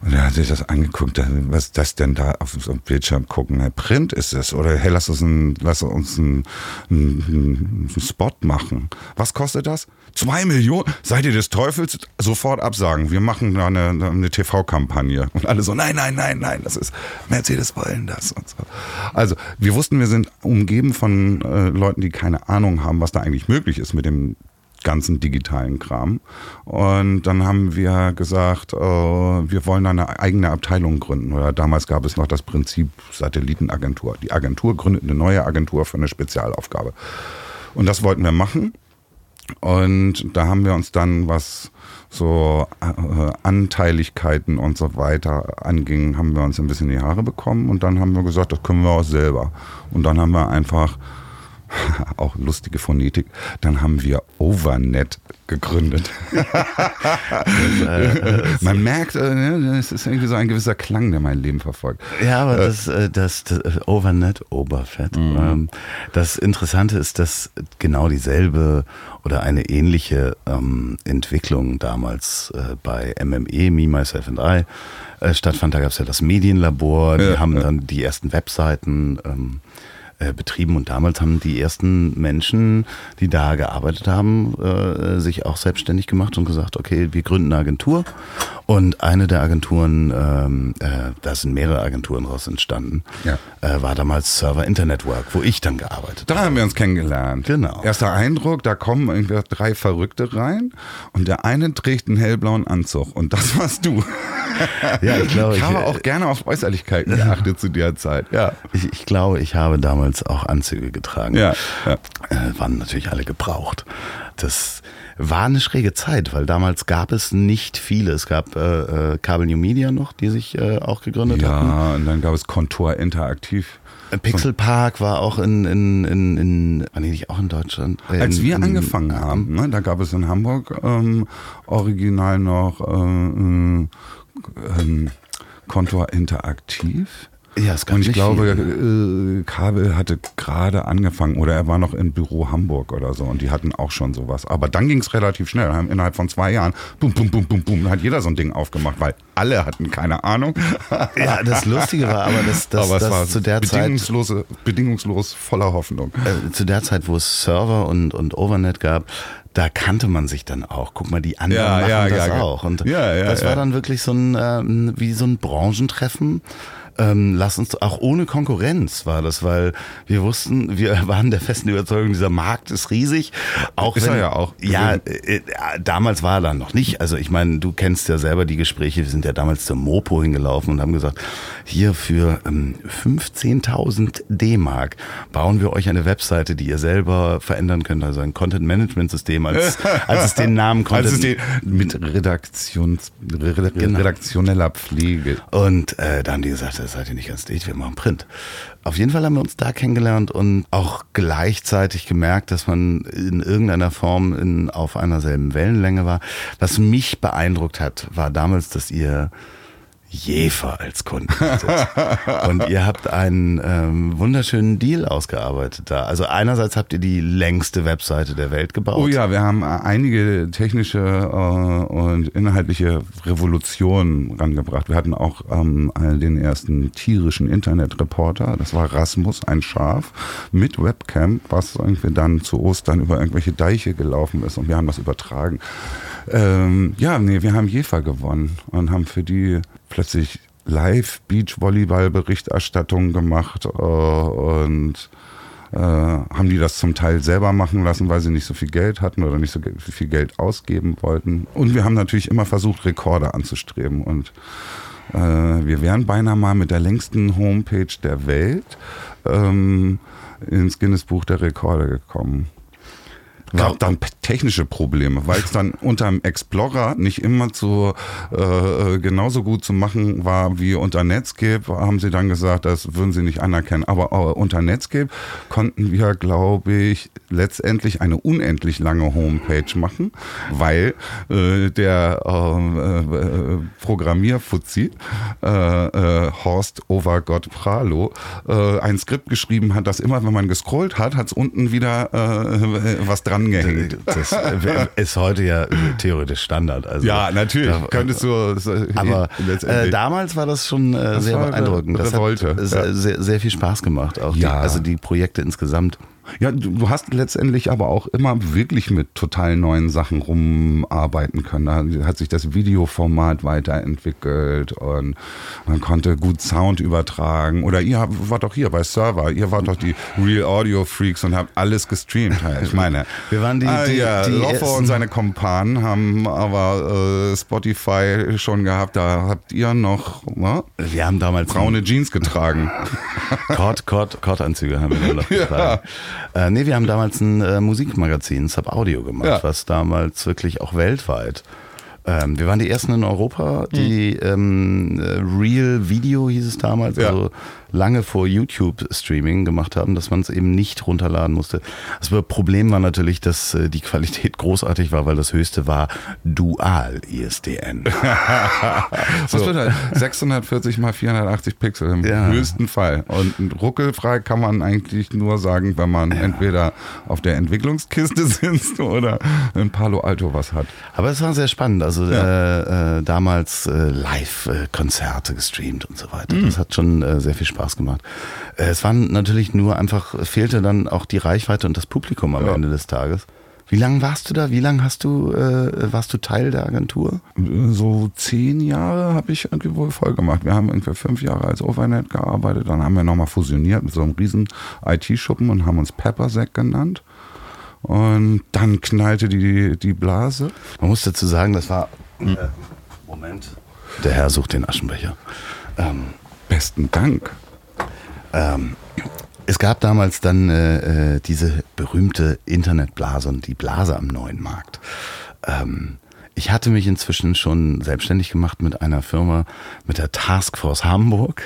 Und er hat sich das angeguckt, was das denn da auf so einem Bildschirm gucken? Ne, Print ist es oder hey, lass uns, ein, lass uns einen, einen, einen Spot machen. Was kostet das? Zwei Millionen? Seid ihr des Teufels? Sofort absagen. Wir machen da eine, eine TV-Kampagne. Und alle so, nein, nein, nein, nein, das ist, Mercedes wollen das und so. Also, wir wussten, wir sind umgeben von äh, Leuten, die keine Ahnung haben, was da eigentlich möglich ist mit dem ganzen digitalen Kram. Und dann haben wir gesagt, äh, wir wollen eine eigene Abteilung gründen. Oder damals gab es noch das Prinzip Satellitenagentur. Die Agentur gründet eine neue Agentur für eine Spezialaufgabe. Und das wollten wir machen. Und da haben wir uns dann, was so äh, Anteiligkeiten und so weiter anging, haben wir uns ein bisschen in die Haare bekommen. Und dann haben wir gesagt, das können wir auch selber. Und dann haben wir einfach auch lustige Phonetik. Dann haben wir Overnet gegründet. Man merkt, äh, ne, es ist irgendwie so ein gewisser Klang, der mein Leben verfolgt. Ja, aber das, äh, das, das äh, Overnet, Oberfett. Ähm, das Interessante ist, dass genau dieselbe oder eine ähnliche ähm, Entwicklung damals äh, bei MME, Me, Myself and I, äh, stattfand. Da gab es ja das Medienlabor, die Ja, haben ja. dann die ersten Webseiten ähm, äh, betrieben und damals haben die ersten Menschen, die da gearbeitet haben, äh, sich auch selbstständig gemacht und gesagt, okay, wir gründen eine Agentur und eine der Agenturen, ähm, äh, da sind mehrere Agenturen daraus entstanden, Ja. äh, war damals Server Internet Work, wo ich dann gearbeitet Da haben wir uns kennengelernt. Genau. Erster Eindruck, da kommen irgendwie drei Verrückte rein und der eine trägt einen hellblauen Anzug und das warst du. Ja, ich glaube, ich- habe auch gerne auf Äußerlichkeiten geachtet zu der Zeit. Ja. Ich, ich glaube, ich habe damals auch Anzüge getragen. Ja, ja. Äh, waren natürlich alle gebraucht. Das war eine schräge Zeit, weil damals gab es nicht viele. Es gab äh, äh, Kabel New Media noch, die sich äh, auch gegründet hatten. Ja, und dann gab es Kontor Interaktiv. Äh, Pixel Park war auch in, in, in, in war nicht auch in Deutschland? Äh, Als in, wir in, angefangen haben, ne, da gab es in Hamburg ähm, original noch äh, äh, ähm, Kontor Interaktiv. Ja, es gab Und ich glaube, viele. äh, Kabel hatte gerade angefangen oder er war noch im Büro Hamburg oder so und die hatten auch schon sowas. Aber dann ging es relativ schnell. Innerhalb von zwei Jahren, bum, bum, bum, bum, bum, hat jeder so ein Ding aufgemacht, weil alle hatten keine Ahnung. Ja, das Lustige war aber, dass, dass, Aber es dass war zu der Zeit bedingungslose, bedingungslos voller Hoffnung. äh, zu der Zeit, wo es Server und, und Overnet gab, da kannte man sich dann auch. Guck mal, die anderen Ja, machen ja, das ja, ja. auch. Und Ja, ja, das war dann wirklich so ein, ähm, wie so ein Branchentreffen. Ähm, lass uns auch ohne Konkurrenz war das, weil wir wussten, wir waren der festen Überzeugung, dieser Markt ist riesig. Auch Ist wenn, er ja auch. Ja, äh, äh, damals war er dann noch nicht. Also ich meine, du kennst ja selber die Gespräche. Wir sind ja damals zur Mopo hingelaufen und haben gesagt, hier für ähm, 15.000 D-Mark bauen wir euch eine Webseite, die ihr selber verändern könnt, also ein Content-Management-System, als, als es den Namen Content... Also die, mit Redaktions, Reda- Genau. redaktioneller Pflege. Und äh, da haben die gesagt, seid ihr nicht ganz dicht, wir machen Print. Auf jeden Fall haben wir uns da kennengelernt und auch gleichzeitig gemerkt, dass man in irgendeiner Form in, auf einer selben Wellenlänge war. Was mich beeindruckt hat, war damals, dass ihr Jefer als Kunden. Und ihr habt einen ähm, wunderschönen Deal ausgearbeitet da. Also einerseits habt ihr die längste Webseite der Welt gebaut. Oh ja, wir haben äh, einige technische äh, und inhaltliche Revolutionen rangebracht. Wir hatten auch ähm, den ersten tierischen Internetreporter. Das war Rasmus, ein Schaf, mit Webcam, was irgendwie dann zu Ostern über irgendwelche Deiche gelaufen ist und wir haben das übertragen. Ähm, ja, nee, wir haben Jefer gewonnen und haben für die plötzlich Live-Beach-Volleyball-Berichterstattung gemacht äh, und äh, haben die das zum Teil selber machen lassen, weil sie nicht so viel Geld hatten oder nicht so viel Geld ausgeben wollten. Und wir haben natürlich immer versucht, Rekorde anzustreben und äh, wir wären beinahe mal mit der längsten Homepage der Welt ähm, ins Guinness Buch der Rekorde gekommen gab dann technische Probleme, weil es dann unter dem Explorer nicht immer zu, äh, äh, genauso gut zu machen war wie unter Netscape, haben sie dann gesagt, das würden sie nicht anerkennen. Aber äh, unter Netscape konnten wir, glaube ich, letztendlich eine unendlich lange Homepage machen, weil äh, der ähm, äh, äh, Programmierfuzzi Horst Overgott Pralo ein Skript geschrieben hat, dass immer, wenn man gescrollt hat, hat es unten wieder was dran angehängt. Das ist heute ja theoretisch Standard. Also ja, natürlich. Da, Könntest du. Aber äh, damals war das schon äh, sehr beeindruckend. Das hat ja. sehr, sehr viel Spaß gemacht. Auch ja. die, also die Projekte insgesamt. Ja, du hast letztendlich aber auch immer wirklich mit total neuen Sachen rumarbeiten können. Da hat sich das Videoformat weiterentwickelt und man konnte gut Sound übertragen. Oder ihr wart doch hier bei Server, ihr wart doch die Real Audio Freaks und habt alles gestreamt. Ich meine, wir waren die, ah, die, ja, die Loffer und seine Kompanen haben aber äh, Spotify schon gehabt. Da habt ihr noch ne? wir haben damals braune Jeans getragen. Kord, Kord, Kordanzüge haben wir noch getragen. Ja. Äh, nee, wir haben damals ein äh, Musikmagazin, Sub Audio gemacht, ja. was damals wirklich auch weltweit ähm, wir waren die ersten in Europa, die mhm. ähm, Real Video hieß es damals, ja. also lange vor YouTube-Streaming gemacht haben, dass man es eben nicht runterladen musste. Das Problem war natürlich, dass äh, die Qualität großartig war, weil das höchste war Dual ISDN. so. Was wird das? 640 mal 480 Pixel im ja. höchsten Fall. Und ruckelfrei kann man eigentlich nur sagen, wenn man ja. entweder auf der Entwicklungskiste sitzt oder in Palo Alto was hat. Aber es war sehr spannend. Also ja. äh, äh, damals äh, Live-Konzerte gestreamt und so weiter. Mhm. Das hat schon äh, sehr viel Spaß Spaß gemacht. Äh, es waren natürlich nur einfach, fehlte dann auch die Reichweite und das Publikum am ja. Ende des Tages. Wie lange warst du da? Wie lange hast du, äh, warst du Teil der Agentur? So zehn Jahre habe ich irgendwie wohl voll gemacht. Wir haben irgendwie fünf Jahre als Overnet gearbeitet, dann haben wir nochmal fusioniert mit so einem riesen IT-Schuppen und haben uns Peppersack genannt. Und dann knallte die, die Blase. Man muss dazu sagen, das war. Äh, Moment. Der Herr sucht den Aschenbecher. Ähm, Besten Dank. Ähm, es gab damals dann äh, äh, diese berühmte Internetblase und die Blase am neuen Markt. Ähm, ich hatte mich inzwischen schon selbstständig gemacht mit einer Firma, mit der Taskforce Hamburg.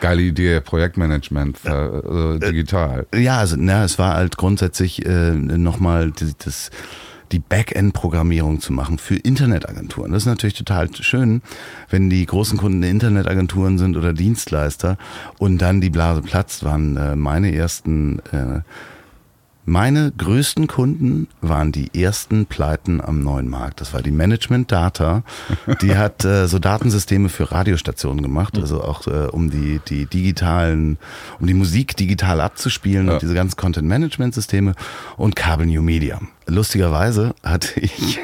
Geile Idee, Projektmanagement äh, äh, digital. Ja, also na, es war halt grundsätzlich äh, nochmal das die Backend-Programmierung zu machen für Internetagenturen. Das ist natürlich total schön, wenn die großen Kunden Internetagenturen sind oder Dienstleister und dann die Blase platzt, waren äh, meine ersten äh, meine größten Kunden waren die ersten Pleiten am neuen Markt. Das war die Management Data. Die hat äh, so Datensysteme für Radiostationen gemacht, also auch äh, um die, die digitalen, um die Musik digital abzuspielen ja. und diese ganzen Content Management Systeme und Kabel New Media. Lustigerweise hatte ich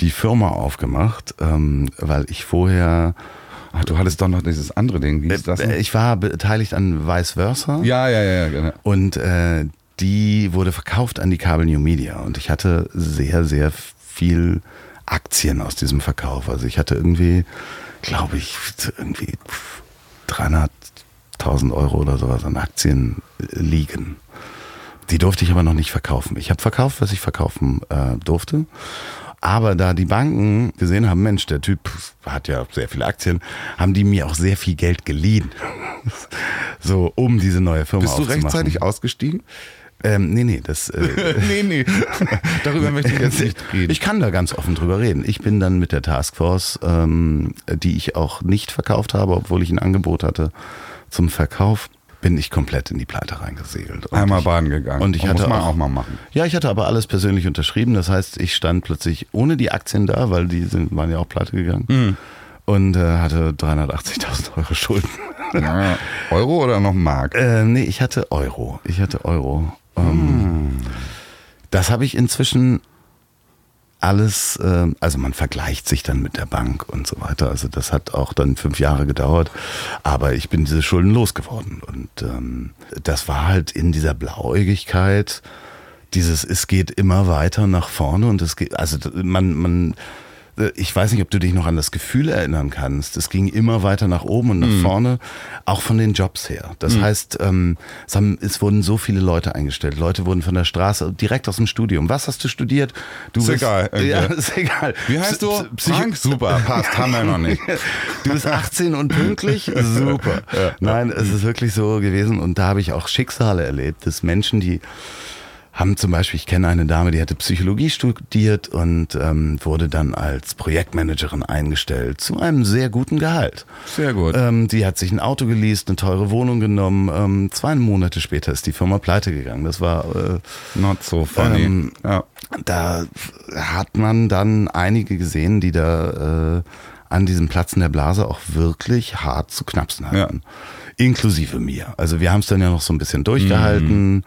die Firma aufgemacht, ähm, weil ich vorher Ach, du hattest doch noch dieses andere Ding. Wie ist das? Denn? Äh, ich war beteiligt an Vice Versa. Ja, ja, ja, genau. Und äh, die wurde verkauft an die Kabel New Media und ich hatte sehr, sehr viel Aktien aus diesem Verkauf. Also ich hatte irgendwie, glaube ich, irgendwie 300.000 Euro oder sowas an Aktien liegen. Die durfte ich aber noch nicht verkaufen. Ich habe verkauft, was ich verkaufen äh, durfte. Aber da die Banken gesehen haben, Mensch, der Typ hat ja sehr viele Aktien, haben die mir auch sehr viel Geld geliehen. so, um diese neue Firma Bist du rechtzeitig ausgestiegen? Ähm, nee, nee, das. Äh, nee, nee. Darüber möchte ich jetzt nicht reden. Ich kann da ganz offen drüber reden. Ich bin dann mit der Taskforce, ähm, die ich auch nicht verkauft habe, obwohl ich ein Angebot hatte zum Verkauf, bin ich komplett in die Pleite reingesegelt. Und Einmal ich, baden gegangen. Und ich hatte muss man auch, auch, mal machen. Ja, ich hatte aber alles persönlich unterschrieben. Das heißt, ich stand plötzlich ohne die Aktien da, weil die sind, waren ja auch pleite gegangen. Mhm. Und äh, hatte 380.000 Euro Schulden. Ja, Euro oder noch Mark? Äh, nee, ich hatte Euro. Ich hatte Euro. Ähm, Das habe ich inzwischen alles, äh, also man vergleicht sich dann mit der Bank und so weiter. Also das hat auch dann fünf Jahre gedauert, aber ich bin diese Schulden losgeworden. Und ähm, das war halt in dieser Blauäugigkeit, dieses, es geht immer weiter nach vorne und es geht, also man, man, ich weiß nicht, ob du dich noch an das Gefühl erinnern kannst. Es ging immer weiter nach oben und nach mhm. vorne, auch von den Jobs her. Das mhm. heißt, ähm, es, haben, es, wurden so viele Leute eingestellt. Leute wurden von der Straße direkt aus dem Studium. Was hast du studiert? Du ist bist, egal. Ja, ist egal. Wie heißt du? Frank? Super, passt, haben wir noch nicht. Du bist 18 und pünktlich? Super. Ja. Nein, es ist wirklich so gewesen und da habe ich auch Schicksale erlebt, dass Menschen, die haben zum Beispiel, ich kenne eine Dame, die hatte Psychologie studiert und ähm, wurde dann als Projektmanagerin eingestellt zu einem sehr guten Gehalt. Sehr gut. Ähm, die hat sich ein Auto geleast, eine teure Wohnung genommen. Ähm, zwei Monate später ist die Firma pleite gegangen. Das war äh, not so funny. Ähm, ja. Da hat man dann einige gesehen, die da äh, an diesem Platzen der Blase auch wirklich hart zu knapsen hatten. Ja. Inklusive mir. Also wir haben es dann ja noch so ein bisschen durchgehalten. Mhm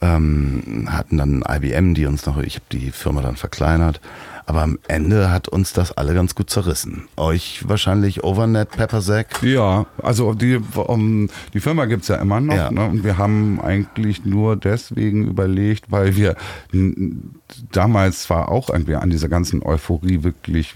ähm, hatten dann IBM, die uns noch, ich habe die Firma dann verkleinert. Aber am Ende hat uns das alle ganz gut zerrissen. Euch wahrscheinlich Overnet, Peppersack? Ja, also die, um, die Firma gibt's ja immer noch. Ja. Ne? Und wir haben eigentlich nur deswegen überlegt, weil wir damals zwar auch irgendwie an dieser ganzen Euphorie wirklich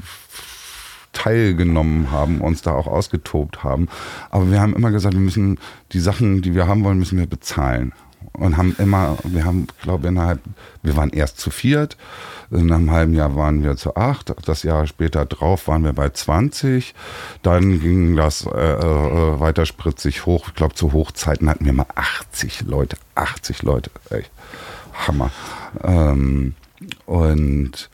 teilgenommen haben, uns da auch ausgetobt haben. Aber wir haben immer gesagt, wir müssen die Sachen, die wir haben wollen, müssen wir bezahlen und haben immer, wir haben, glaube innerhalb, wir waren erst zu viert, in einem halben Jahr waren wir zu acht, das Jahr später drauf waren wir bei 20, dann ging das äh, äh, weiter spritzig hoch, ich glaube zu Hochzeiten hatten wir mal 80 Leute, 80 Leute, echt Hammer. Ähm, und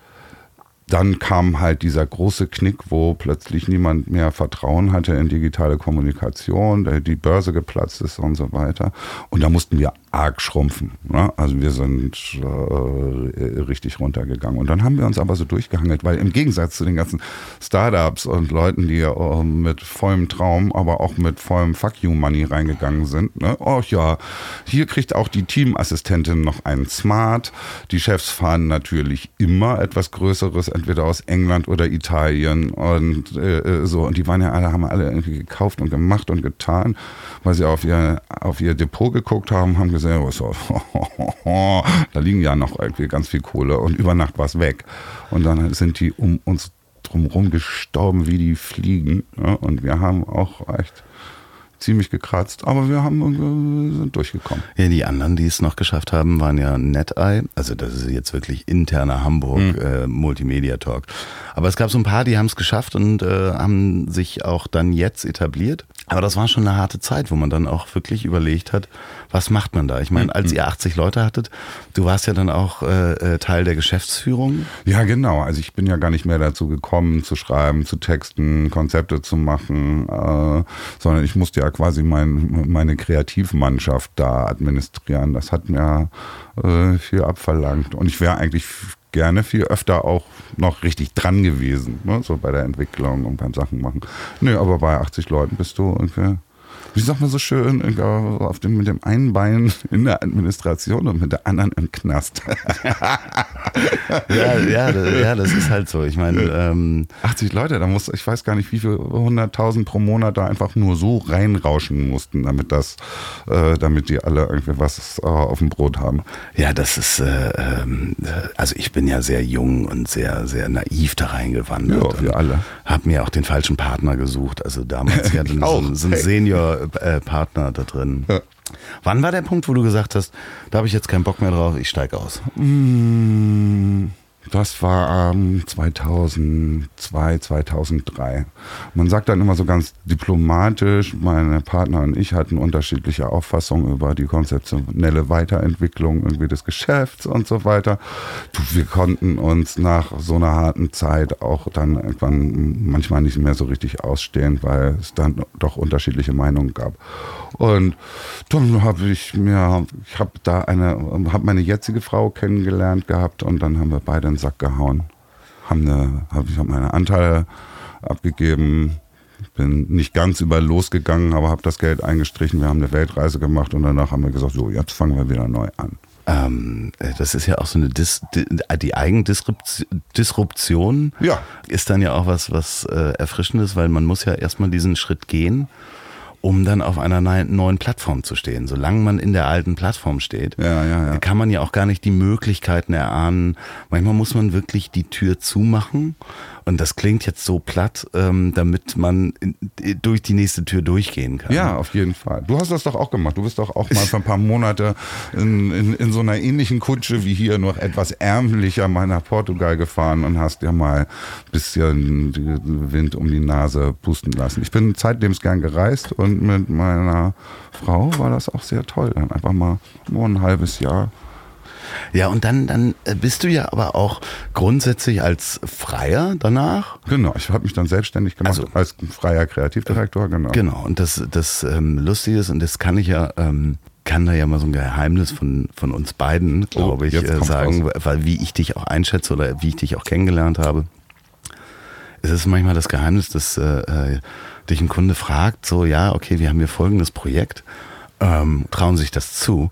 dann kam halt dieser große Knick, wo plötzlich niemand mehr Vertrauen hatte in digitale Kommunikation, die Börse geplatzt ist und so weiter. Und da mussten wir arg schrumpfen. Ne? Also wir sind äh, richtig runtergegangen. Und dann haben wir uns aber so durchgehangelt, weil im Gegensatz zu den ganzen Startups und Leuten, die äh, mit vollem Traum, aber auch mit vollem Fuck you Money reingegangen sind, ne? oh ja, hier kriegt auch die Teamassistentin noch einen Smart. Die Chefs fahren natürlich immer etwas Größeres, entweder aus England oder Italien und äh, äh so. Und die waren ja alle, haben alle irgendwie gekauft und gemacht und getan, weil sie auf ihr, auf ihr Depot geguckt haben, haben gesagt, gesehen, so, da liegen ja noch ganz viel Kohle und über Nacht war es weg. Und dann sind die um uns drumherum gestorben wie die Fliegen. Ja, und wir haben auch echt ziemlich gekratzt, aber wir haben wir sind durchgekommen. Ja, die anderen, die es noch geschafft haben, waren ja NetEye, also das ist jetzt wirklich interner Hamburg mhm. äh, Multimedia Talk. Aber es gab so ein paar, die haben es geschafft und äh, haben sich auch dann jetzt etabliert. Aber das war schon eine harte Zeit, wo man dann auch wirklich überlegt hat, was macht man da? Ich meine, als mhm. ihr 80 Leute hattet, du warst ja dann auch äh, äh, Teil der Geschäftsführung. Ja, genau. Also ich bin ja gar nicht mehr dazu gekommen, zu schreiben, zu texten, Konzepte zu machen, äh, sondern ich musste ja quasi mein, meine Kreativmannschaft da administrieren. Das hat mir äh, viel abverlangt. Und ich wäre eigentlich gerne viel öfter auch noch richtig dran gewesen, ne? so bei der Entwicklung und beim Sachen machen. Nö, aber bei 80 Leuten bist du ungefähr wie sagt man so schön, auf dem, mit dem einen Bein in der Administration und mit der anderen im Knast. ja, ja, ja, das ist halt so. Ich meine, ähm 80 Leute, da muss, ich weiß gar nicht, wie viele 100.000 pro Monat da einfach nur so reinrauschen mussten, damit das, äh, damit die alle irgendwie was äh, auf dem Brot haben. Ja, das ist, äh, ähm, also ich bin ja sehr jung und sehr, sehr naiv da reingewandert. Ja, wir alle. Hab mir auch den falschen Partner gesucht. Also damals ja so, so ein Senior äh, Partner da drin. Ja. Wann war der Punkt, wo du gesagt hast, da habe ich jetzt keinen Bock mehr drauf, ich steige aus? Mmh. Das war ähm, 2002, 2003. Man sagt dann immer so ganz diplomatisch, meine Partner und ich hatten unterschiedliche Auffassungen über die konzeptionelle Weiterentwicklung irgendwie des Geschäfts und so weiter. Wir konnten uns nach so einer harten Zeit auch dann irgendwann manchmal nicht mehr so richtig ausstehen, weil es dann doch unterschiedliche Meinungen gab. Und dann habe ich mir, ich habe da eine, habe meine jetzige Frau kennengelernt gehabt und dann haben wir beide einen Sack gehauen. Haben eine, hab, ich habe meine Anteile abgegeben, bin nicht ganz über losgegangen, aber habe das Geld eingestrichen. Wir haben eine Weltreise gemacht und danach haben wir gesagt, so, jetzt fangen wir wieder neu an. Ähm, äh, das ist ja auch so eine Dis die, die Eigendisruption. Ja. Ist dann ja auch was, was äh, Erfrischendes, weil man muss ja erstmal diesen Schritt gehen um dann auf einer neuen Plattform zu stehen. Solange man in der alten Plattform steht, ja, ja, ja. kann man ja auch gar nicht die Möglichkeiten erahnen. Manchmal muss man wirklich die Tür zumachen und das klingt jetzt so platt, ähm, damit man in, durch die nächste Tür durchgehen kann. Ja, auf jeden Fall. Du hast das doch auch gemacht. Du bist doch auch mal für ein paar Monate in, in, in so einer ähnlichen Kutsche wie hier, noch etwas ärmlicher mal nach Portugal gefahren und hast dir mal ein bisschen Wind um die Nase pusten lassen. Ich bin zeitlebens gern gereist und mit meiner Frau war das auch sehr toll. Dann einfach mal nur ein halbes Jahr ja, und dann, dann äh, bist du ja aber auch grundsätzlich als Freier danach. Genau, ich habe mich dann selbstständig gemacht also, als freier Kreativdirektor, genau. Genau, und das, das ähm, Lustige ist, und das kann ich ja ähm, kann da ja mal so ein Geheimnis von, von uns beiden, oh, glaube ich, äh, sagen, raus. weil wie ich dich auch einschätze oder wie ich dich auch kennengelernt habe. Es ist manchmal das Geheimnis, dass äh, äh dich ein Kunde fragt, so, ja, okay, wir haben hier folgendes Projekt, ähm, trauen sich das zu?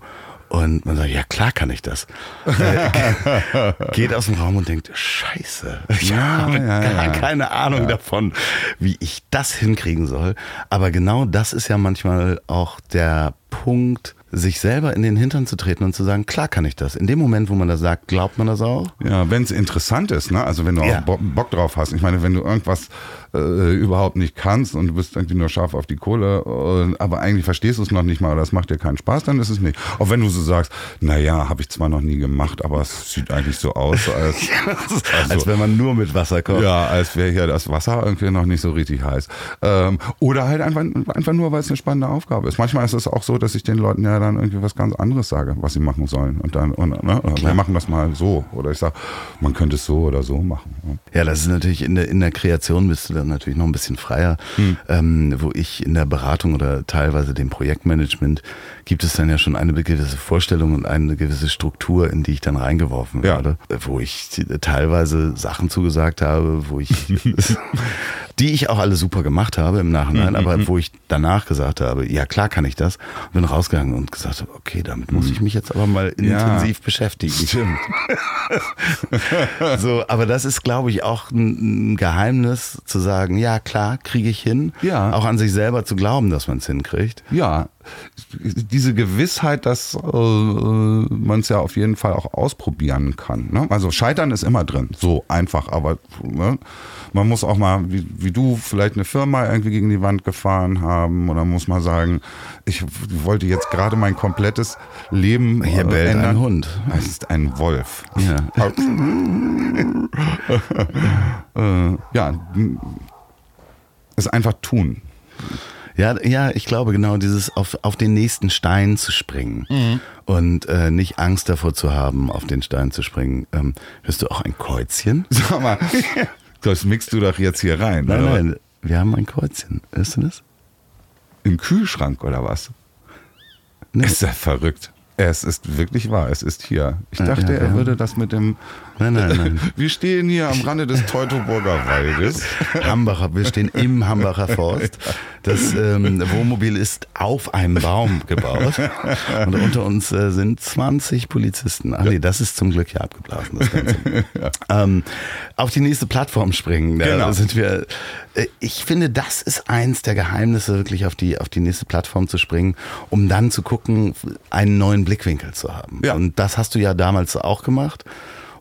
Und man sagt, ja klar kann ich das. Geht aus dem Raum und denkt, scheiße, ich ja, habe ja, gar ja. keine Ahnung davon, wie ich das hinkriegen soll. Aber genau das ist ja manchmal auch der Punkt, sich selber in den Hintern zu treten und zu sagen, klar kann ich das. In dem Moment, wo man das sagt, glaubt man das auch. Ja, wenn es interessant ist, ne? Also wenn du auch Bock drauf hast. Ich meine, wenn du irgendwas äh, überhaupt nicht kannst und du bist irgendwie nur scharf auf die Kohle, äh, aber eigentlich verstehst du es noch nicht mal oder es macht dir keinen Spaß, dann ist es nicht. Auch wenn du so sagst, naja, habe ich zwar noch nie gemacht, aber es sieht eigentlich so aus, als, also, als wenn man nur mit Wasser kocht. Ja, als wäre hier das Wasser irgendwie noch nicht so richtig heiß. Ähm, oder halt einfach, einfach nur, weil es eine spannende Aufgabe ist. Manchmal ist es auch so, dass ich den Leuten ja dann irgendwie was ganz anderes sage, was sie machen sollen. Und dann, und, ne, wir machen das mal so. Oder ich sage, man könnte es so oder so machen. Ja, das ist natürlich in der, in der Kreation bist du dann natürlich noch ein bisschen freier, hm. ähm, wo ich in der Beratung oder teilweise dem Projektmanagement gibt es dann ja schon eine gewisse Vorstellung und eine gewisse Struktur, in die ich dann reingeworfen ja. werde, wo ich teilweise Sachen zugesagt habe, wo ich, die ich auch alle super gemacht habe im Nachhinein, mhm. aber mhm. wo ich danach gesagt habe, ja klar kann ich das, bin rausgegangen und gesagt habe, okay, damit muss ich mich jetzt aber mal intensiv ja. beschäftigen. Stimmt. so, aber das ist, glaube ich, auch ein Geheimnis zu sagen, ja ja, klar, kriege ich hin. Ja. Auch an sich selber zu glauben, dass man es hinkriegt. Ja, diese Gewissheit, dass äh, man es ja auf jeden Fall auch ausprobieren kann. Ne? Also Scheitern ist immer drin, so einfach, aber ne? man muss auch mal, wie, wie, du, vielleicht eine Firma irgendwie gegen die Wand gefahren haben oder muss man sagen, ich wollte jetzt gerade mein komplettes Leben Hier bellt ändern. ein Hund. Es ist ein Wolf. Ja. äh, ja, es einfach tun. Ja, ja, ich glaube genau dieses auf, auf den nächsten Stein zu springen mhm. und äh, nicht Angst davor zu haben, auf den Stein zu springen. Ähm, hörst du auch ein Kreuzchen? Sag mal, das mixt du doch jetzt hier rein. Nein, oder? nein, wir haben ein Kreuzchen. Hörst du das? Im Kühlschrank oder was? Nee. Ist ja verrückt. Es ist wirklich wahr, es ist hier. Ich dachte, ja, ja, er würde das mit dem. Nein, nein, nein. Wir stehen hier am Rande des Teutoburger Waldes. Hambacher, wir stehen im Hambacher Forst. Das ähm, Wohnmobil ist auf einem Baum gebaut. Und unter uns äh, sind 20 Polizisten. Ach nee, das ist zum Glück ja abgeblasen, das Ganze. Ähm, auf die nächste Plattform springen. Da genau. sind wir. Äh, ich finde, das ist eins der Geheimnisse, wirklich auf die, auf die nächste Plattform zu springen, um dann zu gucken, einen neuen Blickwinkel zu haben. Ja. Und das hast du ja damals auch gemacht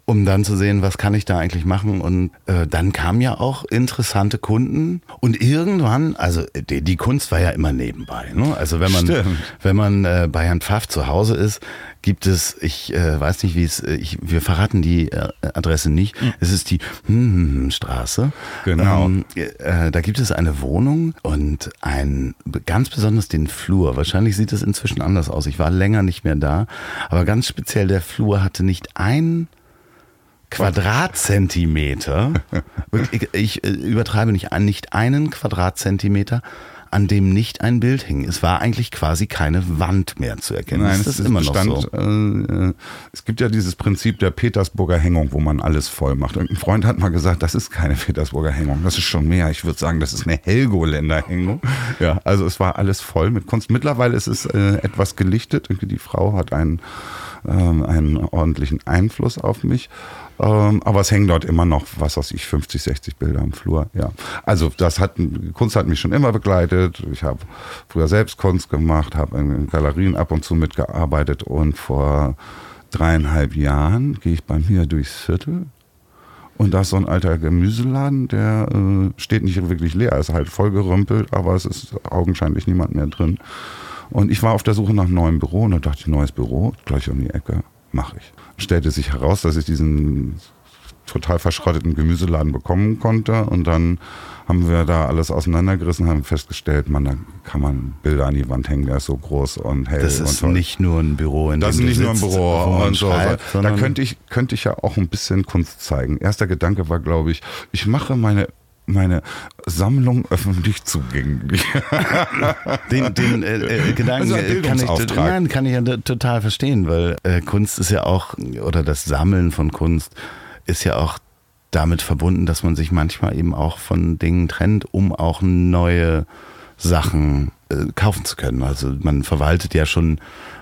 um dann zu sehen, was kann ich da eigentlich machen. Und äh, dann kamen ja auch interessante Kunden. Und irgendwann, also die, die Kunst war ja immer nebenbei. Ne? Also wenn man, Stimmt. wenn man äh, bei Herrn Pfaff zu Hause ist, gibt es, ich äh, weiß nicht, wie es, äh, ich, wir verraten die äh, Adresse nicht. Mhm. Es ist die Straße. Genau. Ähm, äh, da gibt es eine Wohnung und ein ganz besonders den Flur. Wahrscheinlich sieht es inzwischen anders aus. Ich war länger nicht mehr da, aber ganz speziell der Flur hatte nicht ein Quadratzentimeter, ich, ich äh, übertreibe nicht, nicht einen Quadratzentimeter, an dem nicht ein Bild hing. Es war eigentlich quasi keine Wand mehr zu erkennen. Nein, das ist, ist immer bestand, noch so. Äh, es gibt ja dieses Prinzip der Petersburger Hängung, wo man alles voll macht. Irgendein Freund hat mal gesagt, das ist keine Petersburger Hängung, das ist schon mehr. Ich würde sagen, das ist eine Helgoländer Hängung. Ja, also es war alles voll mit Kunst. Mittlerweile ist es äh, etwas gelichtet. Die Frau hat einen ähm, einen ordentlichen Einfluss auf mich. Ähm, aber es hängen dort immer noch, was weiß ich, 50, 60 Bilder am Flur. Ja. Also das hat, Kunst hat mich schon immer begleitet. Ich habe früher selbst Kunst gemacht, habe in Galerien ab und zu mitgearbeitet und vor dreieinhalb Jahren gehe ich bei mir durchs Viertel und da ist so ein alter Gemüseladen, der äh, steht nicht wirklich leer, ist halt vollgerümpelt, aber es ist augenscheinlich niemand mehr drin. Und ich war auf der Suche nach einem neuen Büro und da dachte ich, neues Büro, gleich um die Ecke, mache ich. Stellte sich heraus, dass ich diesen total verschrotteten Gemüseladen bekommen konnte und dann haben wir da alles auseinandergerissen, haben festgestellt, man, da kann man Bilder an die Wand hängen, der ist so groß und hell. Das ist und nicht nur ein Büro, in das dem ist nicht nur ein Büro und so. da könnte ich, könnte ich ja auch ein bisschen Kunst zeigen. Erster Gedanke war, glaube ich, ich mache meine meine Sammlung öffentlich zugänglich. Den, den äh, äh, Gedanken Also ein äh, kann, ich, nein, kann ich ja total verstehen, weil äh, Kunst ist ja auch, oder das Sammeln von Kunst ist ja auch damit verbunden, dass man sich manchmal eben auch von Dingen trennt, um auch neue Sachen äh, kaufen zu können. Also man verwaltet ja schon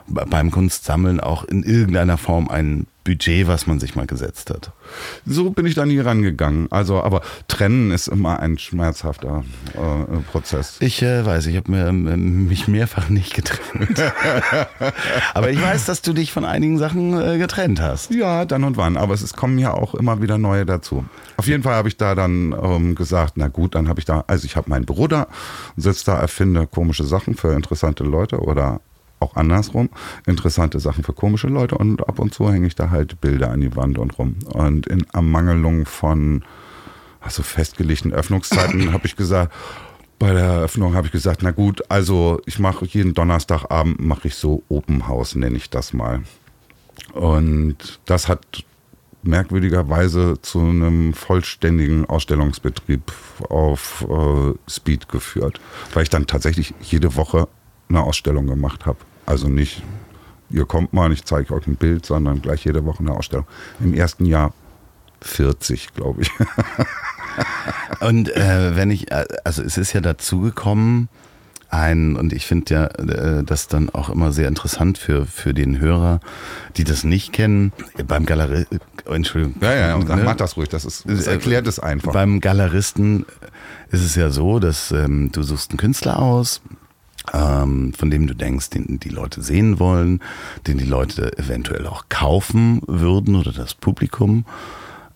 beim Kunstsammeln auch in irgendeiner Form ein Budget, was man sich mal gesetzt hat. So bin ich da nie rangegangen. Also, aber trennen ist immer ein schmerzhafter äh, Prozess. Ich äh, weiß, ich habe mir, ähm, mich mehrfach nicht getrennt. Aber ich weiß, dass du dich von einigen Sachen äh, getrennt hast. Ja, dann und wann. Aber es ist, kommen ja auch immer wieder neue dazu. Auf jeden Fall habe ich da dann ähm, gesagt, na gut, dann habe ich da, also ich habe mein Büro da, sitze da, erfinde komische Sachen für interessante Leute oder auch andersrum, interessante Sachen für komische Leute und ab und zu hänge ich da halt Bilder an die Wand und rum. Und in Ermangelung von also festgelegten Öffnungszeiten habe ich gesagt, bei der Eröffnung habe ich gesagt, na gut, also ich mache jeden Donnerstagabend mache ich so Open House, nenne ich das mal. Und das hat merkwürdigerweise zu einem vollständigen Ausstellungsbetrieb auf äh, Speed geführt, weil ich dann tatsächlich jede Woche eine Ausstellung gemacht habe. Also nicht, ihr kommt mal, ich zeige euch ein Bild, sondern gleich jede Woche eine Ausstellung. Im ersten Jahr 40, glaube ich. Und äh, wenn ich, äh, also es ist ja dazu gekommen, ein, und ich finde ja äh, das dann auch immer sehr interessant für, für den Hörer, die das nicht kennen, beim Galerie, äh, Entschuldigung. Ja, ja, und Ne? mach das ruhig, das, ist, das erklärt es einfach. Beim Galeristen ist es ja so, dass ähm, du suchst einen Künstler aus, ähm, von dem du denkst, den die Leute sehen wollen, den die Leute eventuell auch kaufen würden oder das Publikum.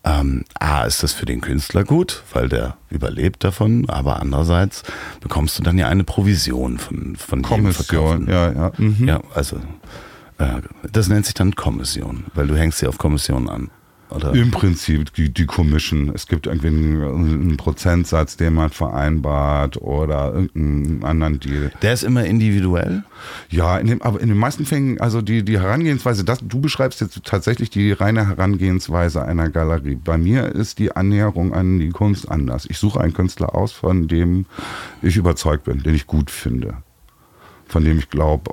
Ähm, A, ist das für den Künstler gut, weil der überlebt davon, aber andererseits bekommst du dann ja eine Provision von, von Kommission, ja, ja. Mhm. Ja, also äh, das nennt sich dann Kommission, weil du hängst ja auf Kommission an. Oder? Im Prinzip die, die Commission. Es gibt irgendwie einen, einen Prozentsatz, den man vereinbart oder irgendeinen anderen Deal. Der ist immer individuell. Ja, in dem, aber in den meisten Fällen, also die, die Herangehensweise, das, du beschreibst jetzt tatsächlich die reine Herangehensweise einer Galerie. Bei mir ist die Annäherung an die Kunst anders. Ich suche einen Künstler aus, von dem ich überzeugt bin, den ich gut finde. Von dem ich glaube,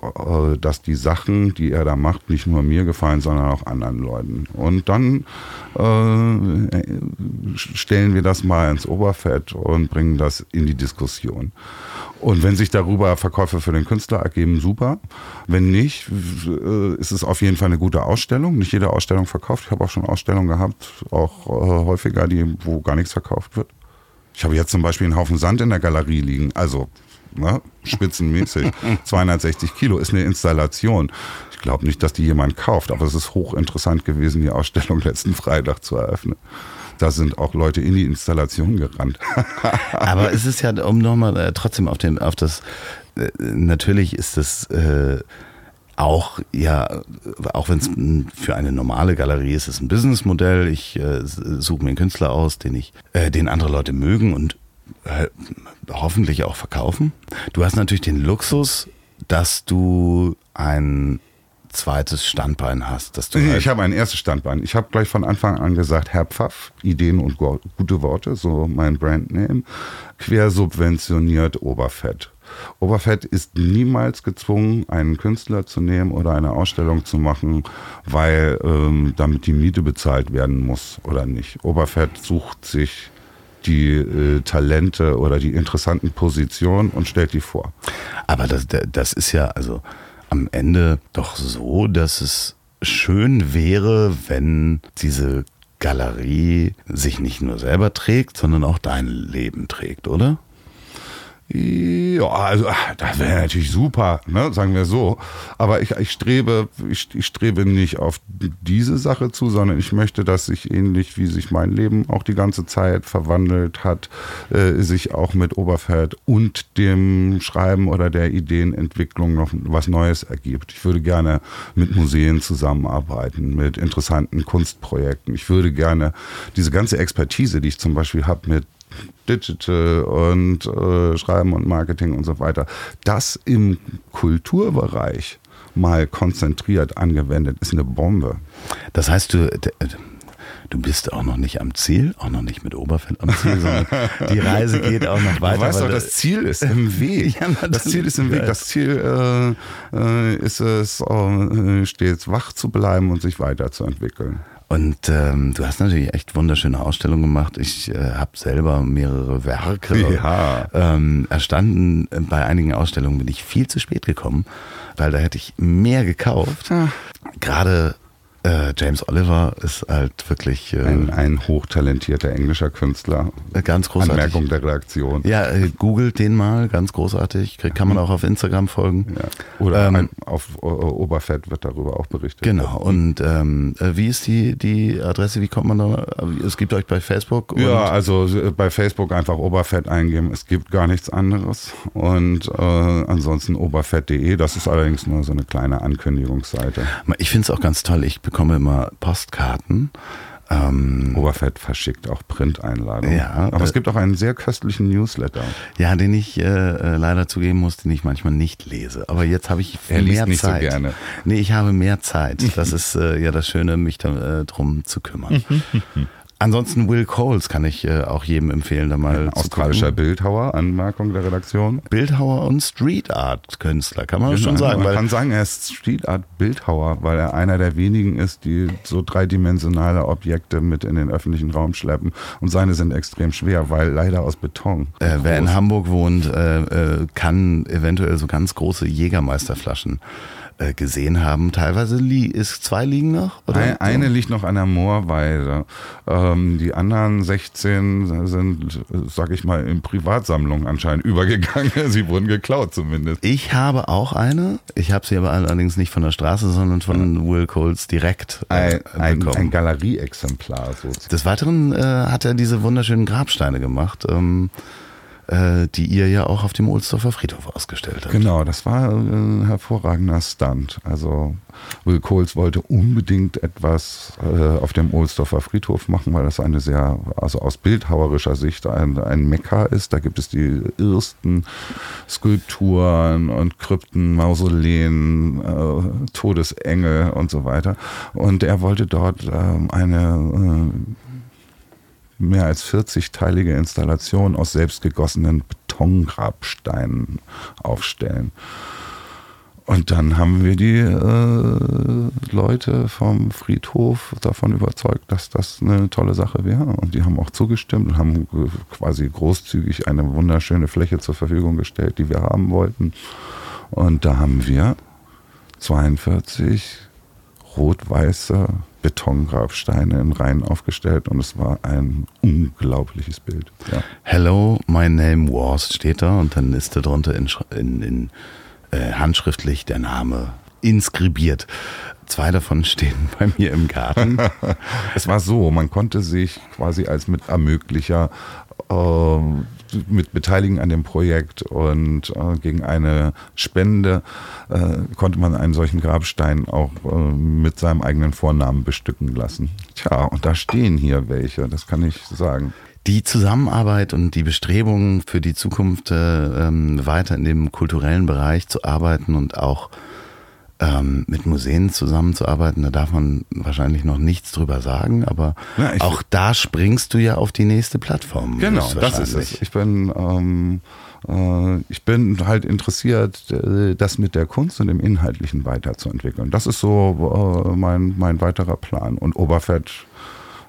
äh, dass die Sachen, die er da macht, nicht nur mir gefallen, sondern auch anderen Leuten. Und dann äh, stellen wir das mal ins Oberfett und bringen das in die Diskussion. Und wenn sich darüber Verkäufe für den Künstler ergeben, super. Wenn nicht, äh, ist es auf jeden Fall eine gute Ausstellung. Nicht jede Ausstellung verkauft. Ich habe auch schon Ausstellungen gehabt, auch äh, häufiger, die, wo gar nichts verkauft wird. Ich habe jetzt zum Beispiel einen Haufen Sand in der Galerie liegen. Also ne, spitzenmäßig. 260 Kilo ist eine Installation. Ich glaube nicht, dass die jemand kauft, aber es ist hochinteressant gewesen, die Ausstellung letzten Freitag zu eröffnen. Da sind auch Leute in die Installation gerannt. Aber es ist ja, um nochmal äh, trotzdem auf, den, auf das, äh, natürlich ist das äh, auch, ja, auch wenn es für eine normale Galerie ist, ist es ein Businessmodell. Ich äh, suche mir einen Künstler aus, den ich, äh, den andere Leute mögen und hoffentlich auch verkaufen. Du hast natürlich den Luxus, dass du ein zweites Standbein hast, dass du Nee, halt, ich habe ein erstes Standbein. Ich habe gleich von Anfang an gesagt, Herr Pfaff, Ideen und gute Worte, so mein Brandname, quersubventioniert Oberfett. Oberfett ist niemals gezwungen, einen Künstler zu nehmen oder eine Ausstellung zu machen, weil ähm, damit die Miete bezahlt werden muss oder nicht. Oberfett sucht sich die äh, Talente oder die interessanten Positionen und stellt die vor. Aber das, das ist ja also am Ende doch so, dass es schön wäre, wenn diese Galerie sich nicht nur selber trägt, sondern auch dein Leben trägt, oder? Ja, also ach, das wäre natürlich super, ne, sagen wir so. Aber ich, ich strebe, ich, ich strebe nicht auf diese Sache zu, sondern ich möchte, dass sich ähnlich wie sich mein Leben auch die ganze Zeit verwandelt hat, äh, sich auch mit Oberfeld und dem Schreiben oder der Ideenentwicklung noch was Neues ergibt. Ich würde gerne mit Museen zusammenarbeiten, mit interessanten Kunstprojekten. Ich würde gerne diese ganze Expertise, die ich zum Beispiel habe mit Digital und äh, Schreiben und Marketing und so weiter. Das im Kulturbereich mal konzentriert angewendet ist eine Bombe. Das heißt, du, du bist auch noch nicht am Ziel, auch noch nicht mit Oberfeld am Ziel, sondern die Reise geht auch noch weiter. Du weißt doch, das Ziel ist im Weg. ja, das Ziel ist im Weg. Das Ziel äh, äh ist es, äh, stets wach zu bleiben und sich weiterzuentwickeln. Und ähm, du hast natürlich echt wunderschöne Ausstellungen gemacht. Ich äh, habe selber mehrere Werke ja. ähm, erstanden. Bei einigen Ausstellungen bin ich viel zu spät gekommen, weil da hätte ich mehr gekauft. Ja. Gerade äh, James Oliver ist halt wirklich äh, ein, ein, hochtalentierter englischer Künstler. Äh, ganz großartig. Anmerkung der Redaktion. Ja, äh, googelt den mal, ganz großartig. Kann man auch auf Instagram folgen. Ja. Oder ähm, auf Oberfett wird darüber auch berichtet. Genau. Und ähm, äh, wie ist die, die Adresse? Wie kommt man da? Es gibt euch bei Facebook? ja, also bei Facebook einfach Oberfett eingeben. Es gibt gar nichts anderes. Und ansonsten oberfett.de. Das ist allerdings nur so eine kleine Ankündigungsseite. Ich finde es auch ganz toll. Ich bekomme bekomme immer Postkarten. Ähm, Oberfett verschickt auch Printeinladungen. Ja, Aber äh, es gibt auch einen sehr köstlichen Newsletter. Ja, den ich äh, äh, leider zugeben muss, den ich manchmal nicht lese. Aber jetzt habe ich er mehr nicht Zeit. So gerne. Nee, ich habe mehr Zeit. Das ist äh, ja das Schöne, mich darum äh, zu kümmern. Ansonsten Will Coles kann ich äh, auch jedem empfehlen, da mal. Ein australischer Bildhauer, Anmerkung der Redaktion. Bildhauer und Street Art Künstler, kann man genau, schon sagen. Man kann sagen, er ist Street Art Bildhauer, weil er einer der wenigen ist, die so dreidimensionale Objekte mit in den öffentlichen Raum schleppen. Und seine sind extrem schwer, weil leider aus Beton. Äh, wer in Hamburg wohnt, äh, äh, kann eventuell so ganz große Jägermeisterflaschen äh, gesehen haben. Teilweise li ist zwei liegen noch? Oder? Eine, eine liegt noch an der Moorweide. Ähm, die anderen 16 sind, sag ich mal, in Privatsammlungen anscheinend übergegangen. Sie wurden geklaut zumindest. Ich habe auch eine. Ich habe sie aber allerdings nicht von der Straße, sondern von ja. Will Coles direkt äh, ein, ein, ein Galerieexemplar. Sozusagen. Des Weiteren äh, hat er diese wunderschönen Grabsteine gemacht. Ähm, äh, die ihr ja auch auf dem Ohlsdorfer Friedhof ausgestellt habt. Genau, das war ein hervorragender Stunt. Also Will Coles wollte unbedingt etwas äh, auf dem Ohlsdorfer Friedhof machen, weil das eine sehr, also aus bildhauerischer Sicht ein, ein Mekka ist. Da gibt es die ersten Skulpturen und Krypten, Mausoleen, äh, Todesengel und so weiter. Und er wollte dort ähm, eine äh, mehr als 40-teilige Installation aus selbstgegossenen Betongrabsteinen aufstellen. Und dann haben wir die äh, Leute vom Friedhof davon überzeugt, dass das eine tolle Sache wäre. Und die haben auch zugestimmt und haben quasi großzügig eine wunderschöne Fläche zur Verfügung gestellt, die wir haben wollten. Und da haben wir 42 rot-weiße Betongrabsteine in Reihen aufgestellt und es war ein unglaubliches Bild. Ja. Hello, my name was steht da und dann ist da drunter in, in, in äh, handschriftlich der Name inskribiert. Zwei davon stehen bei mir im Garten. es war so, man konnte sich quasi als Mitermöglicher äh, mit beteiligen an dem Projekt und äh, gegen eine Spende äh, konnte man einen solchen Grabstein auch äh, mit seinem eigenen Vornamen bestücken lassen. Tja, und da stehen hier welche, das kann ich sagen. Die Zusammenarbeit und die Bestrebungen für die Zukunft äh, ähm, weiter in dem kulturellen Bereich zu arbeiten und auch ähm, mit Museen zusammenzuarbeiten, da darf man wahrscheinlich noch nichts drüber sagen, aber ja, auch da springst du ja auf die nächste Plattform. Genau, das ist es. Ich bin, ähm, äh, ich bin halt interessiert, äh, das mit der Kunst und dem Inhaltlichen weiterzuentwickeln. Das ist so äh, mein, mein weiterer Plan. Und Oberfett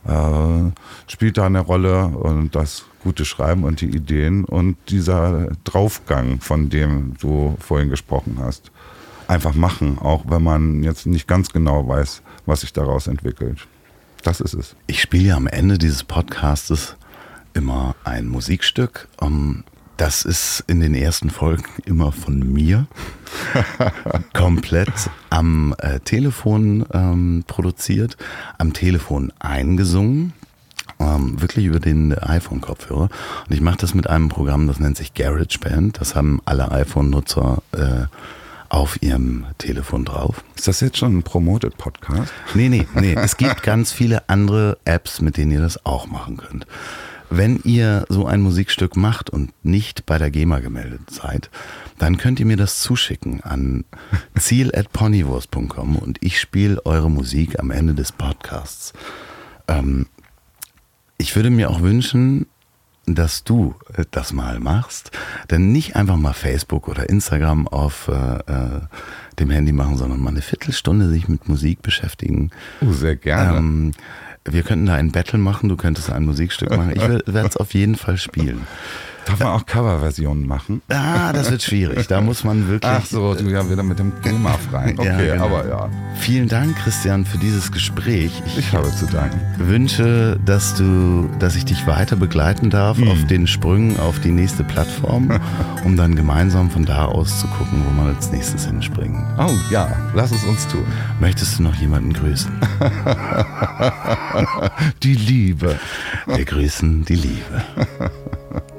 äh, spielt da eine Rolle und das gute Schreiben und die Ideen und dieser Draufgang, von dem du vorhin gesprochen hast einfach machen, auch wenn man jetzt nicht ganz genau weiß, was sich daraus entwickelt. Das ist es. Ich spiele ja am Ende dieses Podcastes immer ein Musikstück. Um, das ist in den ersten Folgen immer von mir komplett am äh, Telefon ähm, produziert, am Telefon eingesungen. Ähm, wirklich über den iPhone-Kopfhörer. Und ich mache das mit einem Programm, das nennt sich GarageBand. Das haben alle iPhone-Nutzer äh, auf ihrem Telefon drauf. Ist das jetzt schon ein promoted Podcast? Nee, nee, nee. Es gibt ganz viele andere Apps, mit denen ihr das auch machen könnt. Wenn ihr so ein Musikstück macht und nicht bei der GEMA gemeldet seid, dann könnt ihr mir das zuschicken an ziel.ponywurst.com und ich spiele eure Musik am Ende des Podcasts. Ähm, ich würde mir auch wünschen, dass du äh, das mal machst. Denn nicht einfach mal Facebook oder Instagram auf äh, äh, dem Handy machen, sondern mal eine Viertelstunde sich mit Musik beschäftigen. Oh, sehr gerne. Ähm, wir könnten da ein Battle machen, du könntest ein Musikstück machen. Ich werde es auf jeden Fall spielen. Darf man auch Coverversionen machen? Ah, das wird schwierig. Da muss man wirklich. Ach so, du ja wieder mit dem Thema rein. Okay, ja, genau. aber ja. Vielen Dank, Christian, für dieses Gespräch. Ich, ich habe zu danken. Wünsche, dass du, dass ich dich weiter begleiten darf hm. auf den Sprüngen auf die nächste Plattform, um dann gemeinsam von da aus zu gucken, wo man als nächstes hinspringen. Oh ja, lass es uns tun. Möchtest du noch jemanden grüßen? die Liebe. Wir grüßen die Liebe.